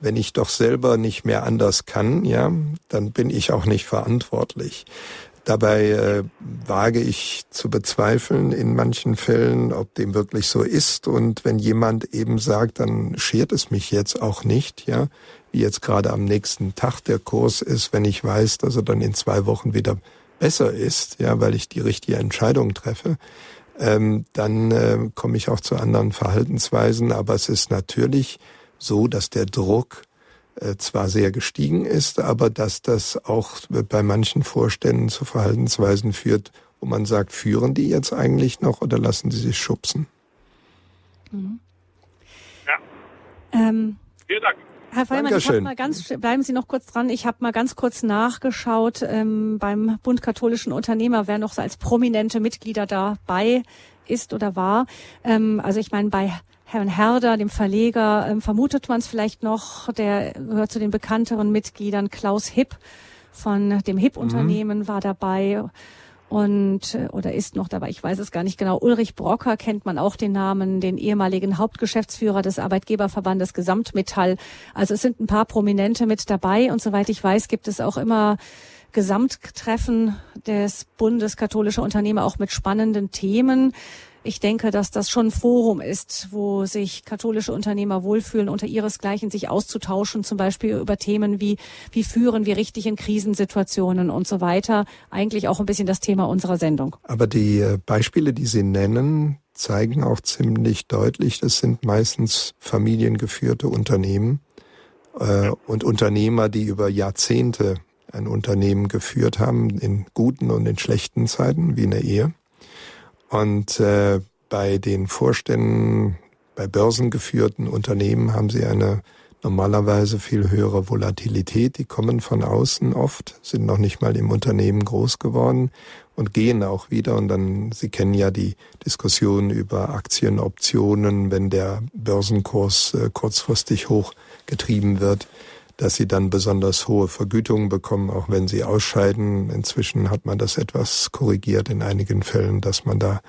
Wenn ich doch selber nicht mehr anders kann, ja, dann bin ich auch nicht verantwortlich. Dabei äh, wage ich zu bezweifeln in manchen Fällen, ob dem wirklich so ist. Und wenn jemand eben sagt, dann schert es mich jetzt auch nicht, ja, wie jetzt gerade am nächsten Tag der Kurs ist, wenn ich weiß, dass er dann in zwei Wochen wieder besser ist, ja, weil ich die richtige Entscheidung treffe, ähm, dann äh, komme ich auch zu anderen Verhaltensweisen. Aber es ist natürlich so, dass der Druck äh, zwar sehr gestiegen ist, aber dass das auch bei manchen Vorständen zu Verhaltensweisen führt, wo man sagt, führen die jetzt eigentlich noch oder lassen sie sich schubsen? Mhm. Ja. Ähm, Vielen Dank. Herr Feuermann, ich mal ganz, bleiben Sie noch kurz dran. Ich habe mal ganz kurz nachgeschaut ähm, beim Bund katholischen Unternehmer, wer noch so als prominente Mitglieder dabei ist oder war. Ähm, also ich meine, bei Herrn Herder, dem Verleger, ähm, vermutet man es vielleicht noch, der gehört zu den bekannteren Mitgliedern. Klaus Hipp von dem Hipp-Unternehmen mhm. war dabei und äh, oder ist noch dabei, ich weiß es gar nicht genau. Ulrich Brocker kennt man auch den Namen, den ehemaligen Hauptgeschäftsführer des Arbeitgeberverbandes Gesamtmetall. Also es sind ein paar Prominente mit dabei und soweit ich weiß, gibt es auch immer Gesamttreffen des Bundes katholischer Unternehmer auch mit spannenden Themen ich denke, dass das schon ein Forum ist, wo sich katholische Unternehmer wohlfühlen, unter ihresgleichen sich auszutauschen, zum Beispiel über Themen wie, wie führen wir richtig in Krisensituationen und so weiter. Eigentlich auch ein bisschen das Thema unserer Sendung. Aber die äh, Beispiele, die Sie nennen, zeigen auch ziemlich deutlich, das sind meistens familiengeführte Unternehmen äh, und Unternehmer, die über Jahrzehnte ein Unternehmen geführt haben, in guten und in schlechten Zeiten, wie in der Ehe. Und äh, bei den Vorständen, bei börsengeführten Unternehmen haben sie eine normalerweise viel höhere Volatilität. Die kommen von außen oft, sind noch nicht mal im Unternehmen groß geworden und gehen auch wieder. Und dann, Sie kennen ja die Diskussion über Aktienoptionen, wenn der Börsenkurs äh, kurzfristig hochgetrieben wird dass sie dann besonders hohe Vergütungen bekommen, auch wenn sie ausscheiden. Inzwischen hat man das etwas korrigiert in einigen Fällen, dass man da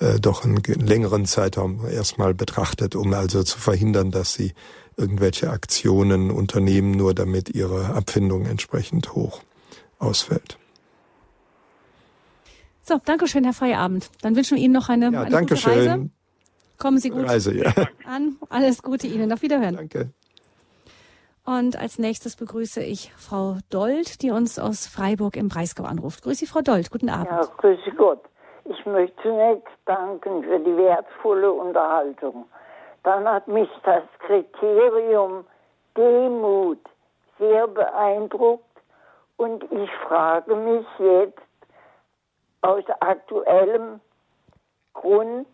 äh, doch einen längeren Zeitraum erstmal betrachtet, um also zu verhindern, dass sie irgendwelche Aktionen unternehmen, nur damit ihre Abfindung entsprechend hoch ausfällt. So, danke schön, Herr Feierabend. Dann wünschen wir Ihnen noch eine, ja, eine gute Reise. Kommen Sie gut Reise, ja. an. Alles Gute Ihnen. Auf Wiederhören. Danke. Und als nächstes begrüße ich Frau Dold, die uns aus Freiburg im Breisgau anruft. Grüße Sie, Frau Dold. Guten Abend. Ja, grüße Gott. Ich möchte zunächst danken für die wertvolle Unterhaltung. Dann hat mich das Kriterium Demut sehr beeindruckt und ich frage mich jetzt aus aktuellem Grund,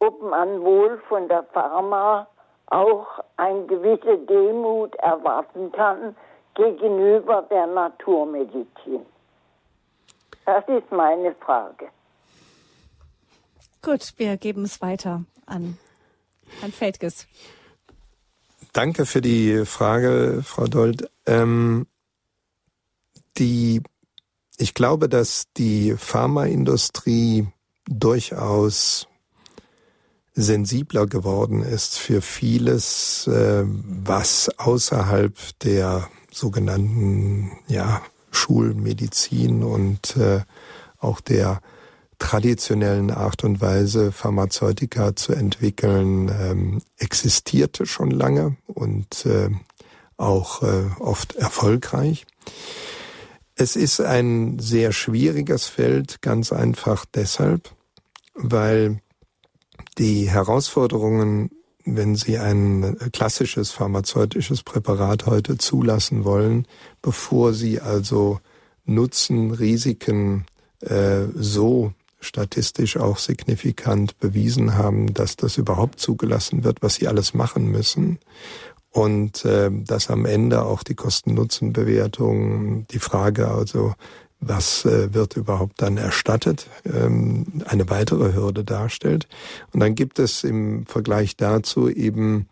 ob man wohl von der Pharma auch eine gewisse Demut erwarten kann gegenüber der Naturmedizin. Das ist meine Frage. Gut, wir geben es weiter an Herrn Feldges. Danke für die Frage, Frau Dold. Ähm, die, ich glaube, dass die Pharmaindustrie durchaus sensibler geworden ist für vieles, äh, was außerhalb der sogenannten ja, Schulmedizin und äh, auch der traditionellen Art und Weise, Pharmazeutika zu entwickeln, ähm, existierte schon lange und äh, auch oft erfolgreich. Es ist ein sehr schwieriges Feld, ganz einfach deshalb, weil die Herausforderungen, wenn Sie ein klassisches pharmazeutisches Präparat heute zulassen wollen, bevor Sie also Nutzen, Risiken äh, so statistisch auch signifikant bewiesen haben, dass das überhaupt zugelassen wird, was sie alles machen müssen. Und äh, dass am Ende auch die Kosten-Nutzen-Bewertung, die Frage also, was äh, wird überhaupt dann erstattet, ähm, eine weitere Hürde darstellt. Und dann gibt es im Vergleich dazu eben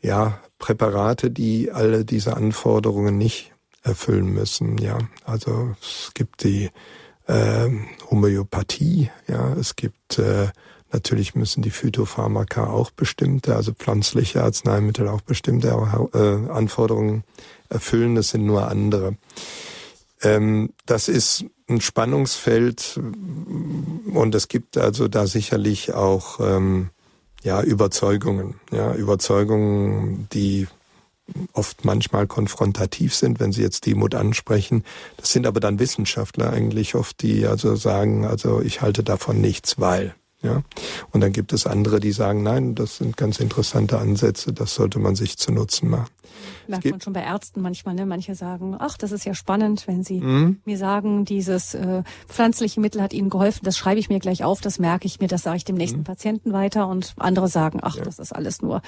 ja Präparate, die alle diese Anforderungen nicht erfüllen müssen. Ja, also es gibt die äh, Homöopathie, ja, es gibt äh, natürlich müssen die Phytopharmaka auch bestimmte, also pflanzliche Arzneimittel auch bestimmte äh, Anforderungen erfüllen. Das sind nur andere. Ähm, das ist ein Spannungsfeld und es gibt also da sicherlich auch ähm, ja Überzeugungen, ja Überzeugungen, die oft manchmal konfrontativ sind, wenn sie jetzt Demut ansprechen. Das sind aber dann Wissenschaftler eigentlich oft, die also sagen, also ich halte davon nichts, weil. Ja? Und dann gibt es andere, die sagen, nein, das sind ganz interessante Ansätze, das sollte man sich zu Nutzen machen. Merkt man schon bei Ärzten manchmal, ne? Manche sagen, ach, das ist ja spannend, wenn sie mhm. mir sagen, dieses äh, pflanzliche Mittel hat ihnen geholfen, das schreibe ich mir gleich auf, das merke ich mir, das sage ich dem nächsten mhm. Patienten weiter und andere sagen, ach, ja. das ist alles nur.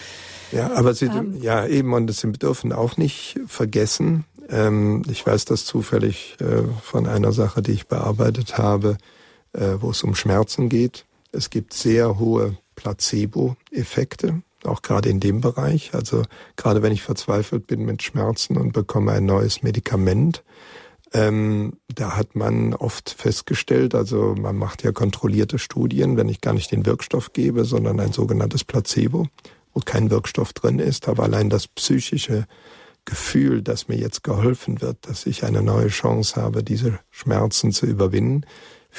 Ja, aber sie, ähm, ja eben, und sie dürfen auch nicht vergessen, ähm, ich weiß das zufällig äh, von einer Sache, die ich bearbeitet habe, äh, wo es um Schmerzen geht. Es gibt sehr hohe Placebo-Effekte, auch gerade in dem Bereich. Also gerade wenn ich verzweifelt bin mit Schmerzen und bekomme ein neues Medikament, ähm, da hat man oft festgestellt, also man macht ja kontrollierte Studien, wenn ich gar nicht den Wirkstoff gebe, sondern ein sogenanntes Placebo, wo kein Wirkstoff drin ist, aber allein das psychische Gefühl, dass mir jetzt geholfen wird, dass ich eine neue Chance habe, diese Schmerzen zu überwinden,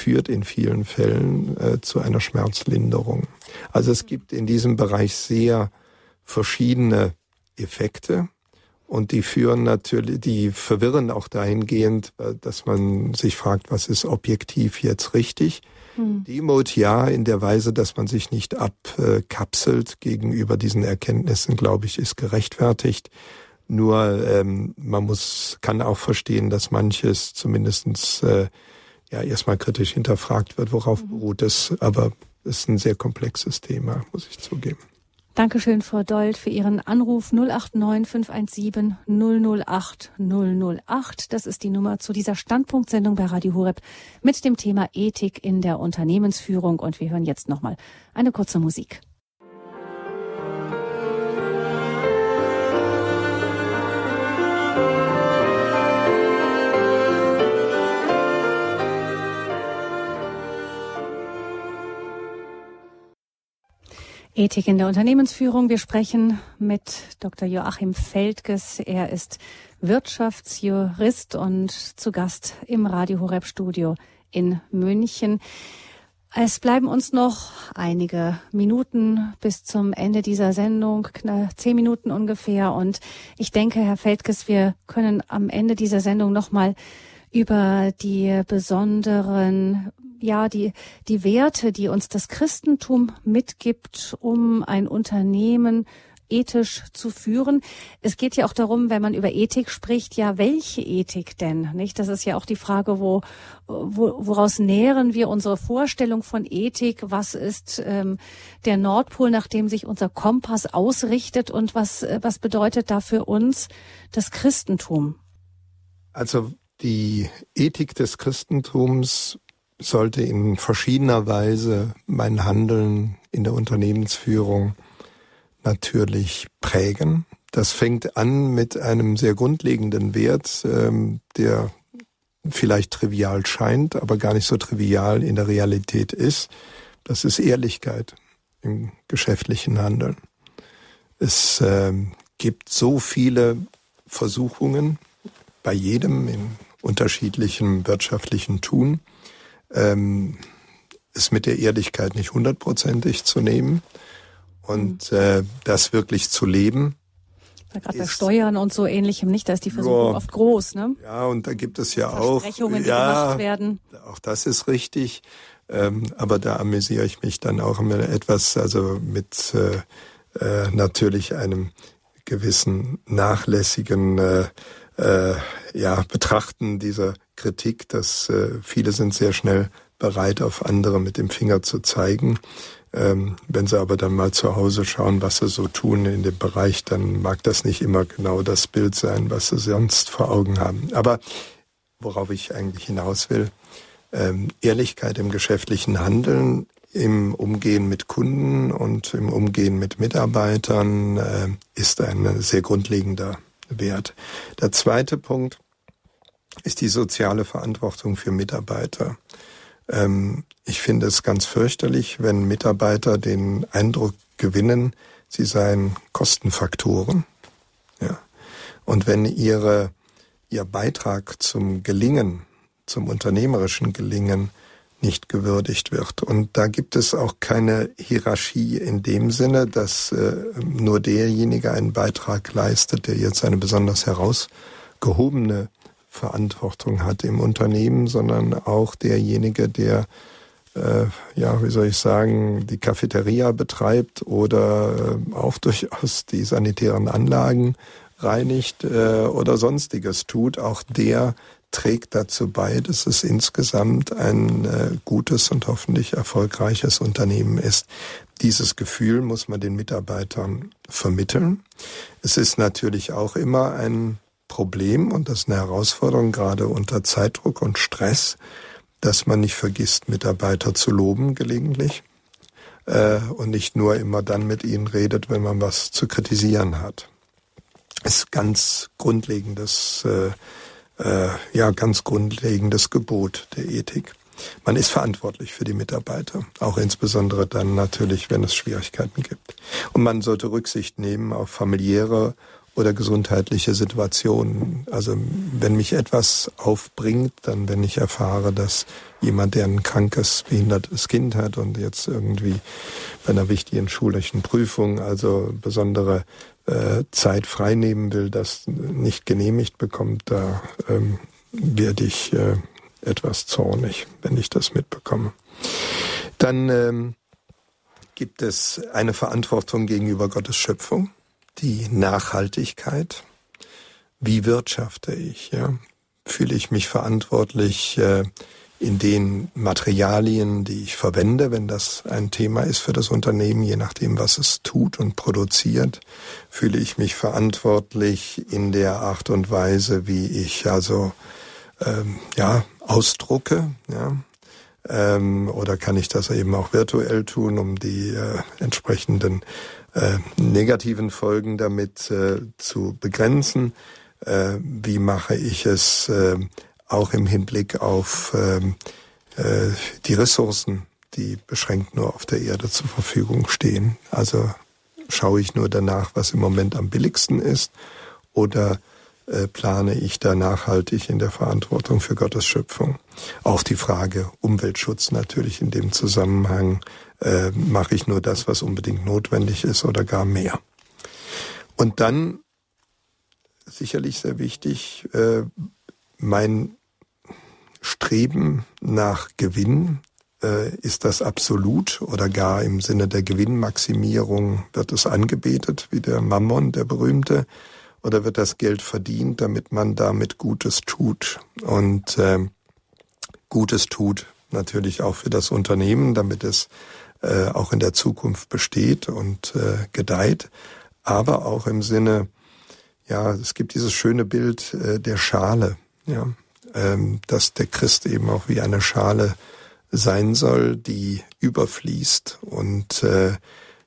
führt in vielen Fällen äh, zu einer Schmerzlinderung. Also es gibt in diesem Bereich sehr verschiedene Effekte und die führen natürlich, die verwirren auch dahingehend, äh, dass man sich fragt, was ist objektiv jetzt richtig. Hm. Demut ja, in der Weise, dass man sich nicht abkapselt gegenüber diesen Erkenntnissen, glaube ich, ist gerechtfertigt. Nur ähm, man muss, kann auch verstehen, dass manches zumindestens äh, ja erstmal kritisch hinterfragt wird, worauf mhm. beruht es. Aber es ist ein sehr komplexes Thema, muss ich zugeben. Dankeschön, Frau Dold, für Ihren Anruf 089 517 008 008. Das ist die Nummer zu dieser Standpunktsendung bei Radio Horeb mit dem Thema Ethik in der Unternehmensführung. Und wir hören jetzt nochmal eine kurze Musik. Ethik in der Unternehmensführung. Wir sprechen mit Dr. Joachim Feldges. Er ist Wirtschaftsjurist und zu Gast im Radio Horeb Studio in München. Es bleiben uns noch einige Minuten bis zum Ende dieser Sendung, zehn Minuten ungefähr. Und ich denke, Herr Feldges, wir können am Ende dieser Sendung nochmal über die besonderen ja, die, die Werte, die uns das Christentum mitgibt, um ein Unternehmen ethisch zu führen. Es geht ja auch darum, wenn man über Ethik spricht, ja, welche Ethik denn? Nicht? Das ist ja auch die Frage, wo, wo woraus nähren wir unsere Vorstellung von Ethik? Was ist ähm, der Nordpol, nach dem sich unser Kompass ausrichtet? Und was, äh, was bedeutet da für uns das Christentum? Also die Ethik des Christentums sollte in verschiedener Weise mein Handeln in der Unternehmensführung natürlich prägen. Das fängt an mit einem sehr grundlegenden Wert, ähm, der vielleicht trivial scheint, aber gar nicht so trivial in der Realität ist. Das ist Ehrlichkeit im geschäftlichen Handeln. Es äh, gibt so viele Versuchungen bei jedem in unterschiedlichem wirtschaftlichen Tun, ähm, es mit der Ehrlichkeit nicht hundertprozentig zu nehmen und äh, das wirklich zu leben. Gerade bei Steuern und so ähnlichem nicht, da ist die Versuchung ja, oft groß, ne? Ja, und da gibt es ja auch Versprechungen, die ja, gemacht werden. Auch das ist richtig, ähm, aber da amüsiere ich mich dann auch immer etwas, also mit äh, äh, natürlich einem gewissen nachlässigen äh, äh, ja, Betrachten dieser Kritik, dass äh, viele sind sehr schnell bereit, auf andere mit dem Finger zu zeigen. Ähm, wenn sie aber dann mal zu Hause schauen, was sie so tun in dem Bereich, dann mag das nicht immer genau das Bild sein, was sie sonst vor Augen haben. Aber worauf ich eigentlich hinaus will, ähm, Ehrlichkeit im geschäftlichen Handeln, im Umgehen mit Kunden und im Umgehen mit Mitarbeitern äh, ist ein sehr grundlegender Wert. Der zweite Punkt, ist die soziale Verantwortung für Mitarbeiter. Ähm, ich finde es ganz fürchterlich, wenn Mitarbeiter den Eindruck gewinnen, sie seien Kostenfaktoren. Ja. Und wenn ihre, ihr Beitrag zum Gelingen, zum unternehmerischen Gelingen nicht gewürdigt wird. Und da gibt es auch keine Hierarchie in dem Sinne, dass äh, nur derjenige einen Beitrag leistet, der jetzt eine besonders herausgehobene Verantwortung hat im Unternehmen, sondern auch derjenige, der äh, ja, wie soll ich sagen, die Cafeteria betreibt oder äh, auch <laughs> durchaus die sanitären Anlagen reinigt äh, oder sonstiges tut, auch der trägt dazu bei, dass es insgesamt ein äh, gutes und hoffentlich erfolgreiches Unternehmen ist. Dieses Gefühl muss man den Mitarbeitern vermitteln. Es ist natürlich auch immer ein Problem und das ist eine Herausforderung, gerade unter Zeitdruck und Stress, dass man nicht vergisst, Mitarbeiter zu loben gelegentlich äh, und nicht nur immer dann mit ihnen redet, wenn man was zu kritisieren hat. Ist ganz grundlegendes, äh, äh, ja, ganz grundlegendes Gebot der Ethik. Man ist verantwortlich für die Mitarbeiter, auch insbesondere dann natürlich, wenn es Schwierigkeiten gibt. Und man sollte Rücksicht nehmen auf familiäre oder gesundheitliche Situationen. Also wenn mich etwas aufbringt, dann wenn ich erfahre, dass jemand, der ein krankes, behindertes Kind hat und jetzt irgendwie bei einer wichtigen schulischen Prüfung also besondere äh, Zeit freinehmen will, das nicht genehmigt bekommt, da ähm, werde ich äh, etwas zornig, wenn ich das mitbekomme. Dann ähm, gibt es eine Verantwortung gegenüber Gottes Schöpfung die Nachhaltigkeit. Wie wirtschafte ich? Ja? Fühle ich mich verantwortlich, äh, in den Materialien, die ich verwende, wenn das ein Thema ist für das Unternehmen, je nachdem, was es tut und produziert, fühle ich mich verantwortlich in der Art und Weise, wie ich also ähm, ja ausdrucke, ja, ähm, oder kann ich das eben auch virtuell tun, um die äh, entsprechenden äh, negativen Folgen damit äh, zu begrenzen? Äh, wie mache ich es äh, auch im Hinblick auf ähm, äh, die Ressourcen, die beschränkt nur auf der Erde zur Verfügung stehen. Also schaue ich nur danach, was im Moment am billigsten ist, oder äh, plane ich da nachhaltig in der Verantwortung für Gottes Schöpfung. Auch die Frage Umweltschutz natürlich in dem Zusammenhang, äh, mache ich nur das, was unbedingt notwendig ist oder gar mehr. Und dann, sicherlich sehr wichtig, äh, mein Streben nach Gewinn, äh, ist das absolut oder gar im Sinne der Gewinnmaximierung wird es angebetet, wie der Mammon, der berühmte, oder wird das Geld verdient, damit man damit Gutes tut und äh, Gutes tut natürlich auch für das Unternehmen, damit es äh, auch in der Zukunft besteht und äh, gedeiht, aber auch im Sinne, ja, es gibt dieses schöne Bild äh, der Schale, ja, ähm, dass der Christ eben auch wie eine Schale sein soll, die überfließt. Und äh,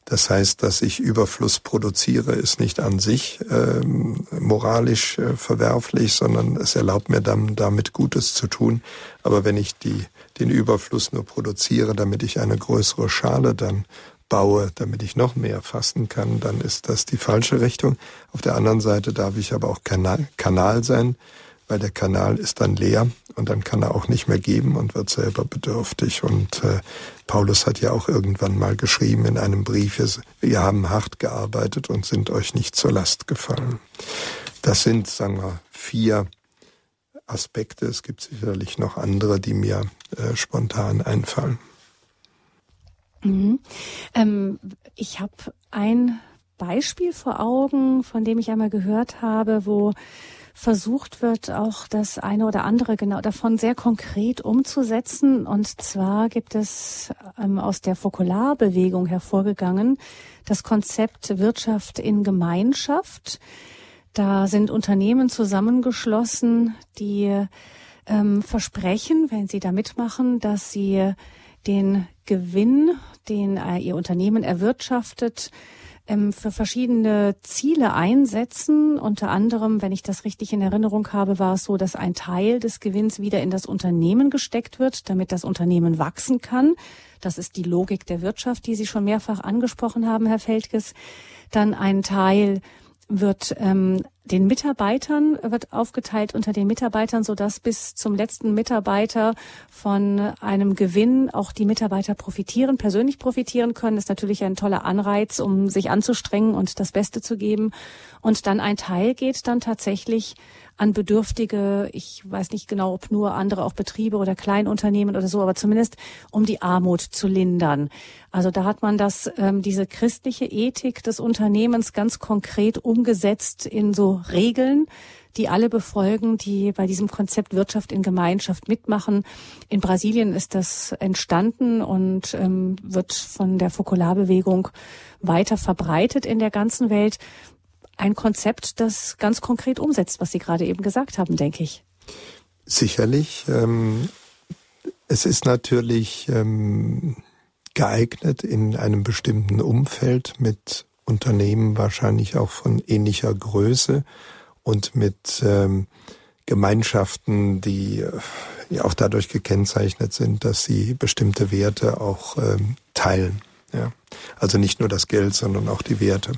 das heißt, dass ich Überfluss produziere, ist nicht an sich ähm, moralisch äh, verwerflich, sondern es erlaubt mir dann damit Gutes zu tun. Aber wenn ich die, den Überfluss nur produziere, damit ich eine größere Schale dann baue, damit ich noch mehr fasten kann, dann ist das die falsche Richtung. Auf der anderen Seite darf ich aber auch Kanal, Kanal sein weil der Kanal ist dann leer und dann kann er auch nicht mehr geben und wird selber bedürftig. Und äh, Paulus hat ja auch irgendwann mal geschrieben in einem Brief, wir haben hart gearbeitet und sind euch nicht zur Last gefallen. Das sind, sagen wir, vier Aspekte. Es gibt sicherlich noch andere, die mir äh, spontan einfallen. Mhm. Ähm, ich habe ein Beispiel vor Augen, von dem ich einmal gehört habe, wo versucht wird, auch das eine oder andere genau davon sehr konkret umzusetzen. Und zwar gibt es ähm, aus der Fokularbewegung hervorgegangen das Konzept Wirtschaft in Gemeinschaft. Da sind Unternehmen zusammengeschlossen, die ähm, versprechen, wenn sie da mitmachen, dass sie den Gewinn, den äh, ihr Unternehmen erwirtschaftet, ähm, für verschiedene Ziele einsetzen. Unter anderem, wenn ich das richtig in Erinnerung habe, war es so, dass ein Teil des Gewinns wieder in das Unternehmen gesteckt wird, damit das Unternehmen wachsen kann. Das ist die Logik der Wirtschaft, die Sie schon mehrfach angesprochen haben, Herr Feldges. Dann ein Teil wird ähm, den Mitarbeitern wird aufgeteilt unter den Mitarbeitern, so dass bis zum letzten Mitarbeiter von einem Gewinn auch die Mitarbeiter profitieren, persönlich profitieren können. Das ist natürlich ein toller Anreiz, um sich anzustrengen und das Beste zu geben. Und dann ein Teil geht dann tatsächlich an Bedürftige, ich weiß nicht genau, ob nur andere auch Betriebe oder Kleinunternehmen oder so, aber zumindest um die Armut zu lindern. Also da hat man das, ähm, diese christliche Ethik des Unternehmens ganz konkret umgesetzt in so Regeln, die alle befolgen, die bei diesem Konzept Wirtschaft in Gemeinschaft mitmachen. In Brasilien ist das entstanden und ähm, wird von der Fokularbewegung weiter verbreitet in der ganzen Welt ein Konzept, das ganz konkret umsetzt, was Sie gerade eben gesagt haben, denke ich. Sicherlich. Ähm, es ist natürlich ähm, geeignet in einem bestimmten Umfeld mit Unternehmen wahrscheinlich auch von ähnlicher Größe und mit ähm, Gemeinschaften, die ja auch dadurch gekennzeichnet sind, dass sie bestimmte Werte auch ähm, teilen. Ja? Also nicht nur das Geld, sondern auch die Werte.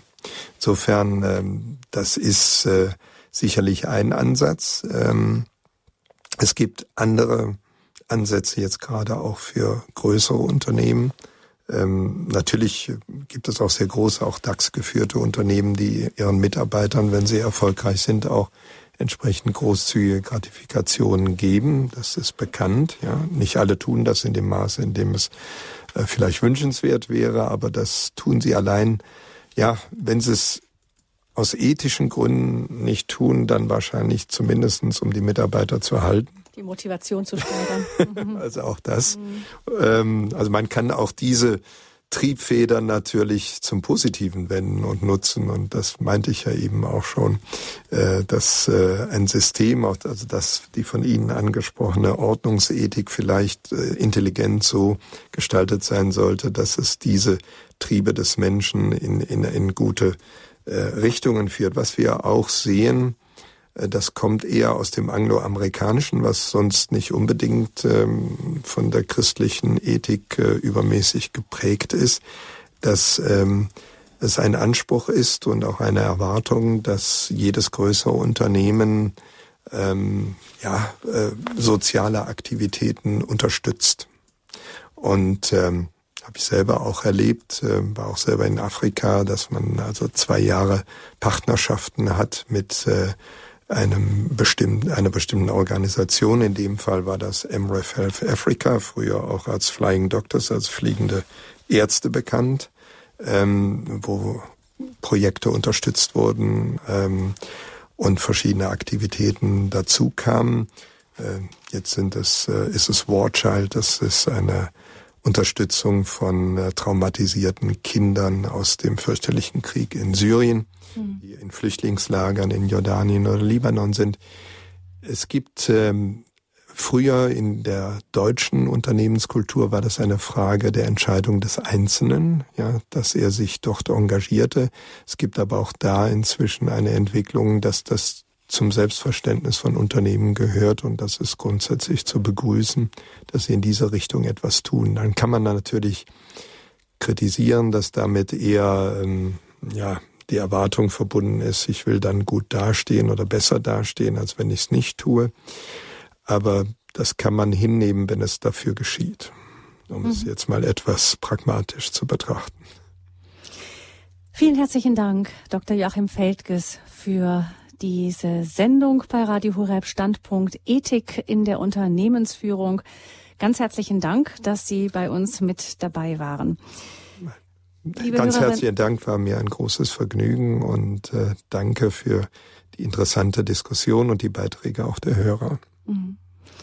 Insofern, ähm, das ist äh, sicherlich ein Ansatz. Ähm, es gibt andere Ansätze jetzt gerade auch für größere Unternehmen. Ähm, natürlich gibt es auch sehr große, auch DAX-geführte Unternehmen, die ihren Mitarbeitern, wenn sie erfolgreich sind, auch entsprechend großzügige Gratifikationen geben. Das ist bekannt. Ja, nicht alle tun das in dem Maße, in dem es vielleicht wünschenswert wäre, aber das tun sie allein ja, wenn sie es aus ethischen Gründen nicht tun, dann wahrscheinlich zumindestens, um die Mitarbeiter zu halten. Die Motivation zu steigern. <laughs> also auch das. Mhm. Also man kann auch diese Triebfedern natürlich zum Positiven wenden und nutzen. Und das meinte ich ja eben auch schon, äh, dass äh, ein System, also dass die von Ihnen angesprochene Ordnungsethik vielleicht äh, intelligent so gestaltet sein sollte, dass es diese Triebe des Menschen in, in, in gute Richtungen führt. Was wir auch sehen, das kommt eher aus dem Angloamerikanischen, was sonst nicht unbedingt ähm, von der christlichen Ethik äh, übermäßig geprägt ist, dass ähm, es ein Anspruch ist und auch eine Erwartung, dass jedes größere Unternehmen ähm, ja, äh, soziale Aktivitäten unterstützt. Und ähm, habe ich selber auch erlebt, äh, war auch selber in Afrika, dass man also zwei Jahre Partnerschaften hat mit äh, einem bestimmten, einer bestimmten Organisation. In dem Fall war das MREF Health Africa, früher auch als Flying Doctors, als fliegende Ärzte bekannt, ähm, wo Projekte unterstützt wurden ähm, und verschiedene Aktivitäten dazu kamen. Äh, jetzt sind es, äh, ist es War Child, das ist eine Unterstützung von äh, traumatisierten Kindern aus dem fürchterlichen Krieg in Syrien mhm. In Flüchtlingslagern in Jordanien oder Libanon sind. Es gibt ähm, früher in der deutschen Unternehmenskultur war das eine Frage der Entscheidung des Einzelnen, ja, dass er sich dort engagierte. Es gibt aber auch da inzwischen eine Entwicklung, dass das zum Selbstverständnis von Unternehmen gehört und das ist grundsätzlich zu begrüßen, dass sie in diese Richtung etwas tun. Dann kann man natürlich kritisieren, dass damit eher ähm, ja die Erwartung verbunden ist, ich will dann gut dastehen oder besser dastehen, als wenn ich es nicht tue. Aber das kann man hinnehmen, wenn es dafür geschieht, um mhm. es jetzt mal etwas pragmatisch zu betrachten. Vielen herzlichen Dank, Dr. Joachim Feldges, für diese Sendung bei Radio Horeb Standpunkt Ethik in der Unternehmensführung. Ganz herzlichen Dank, dass Sie bei uns mit dabei waren. Liebe Ganz Hörerin, herzlichen Dank, war mir ein großes Vergnügen und äh, danke für die interessante Diskussion und die Beiträge auch der Hörer. Mhm.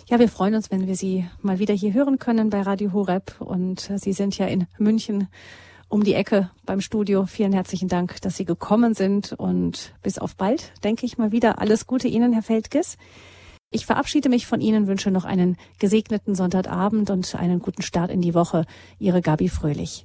Ja, wir freuen uns, wenn wir Sie mal wieder hier hören können bei Radio Horeb. Und äh, Sie sind ja in München um die Ecke beim Studio. Vielen herzlichen Dank, dass Sie gekommen sind und bis auf bald, denke ich mal wieder. Alles Gute Ihnen, Herr Feldges. Ich verabschiede mich von Ihnen, wünsche noch einen gesegneten Sonntagabend und einen guten Start in die Woche. Ihre Gabi Fröhlich.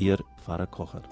Ihr Pfarrer Kocher.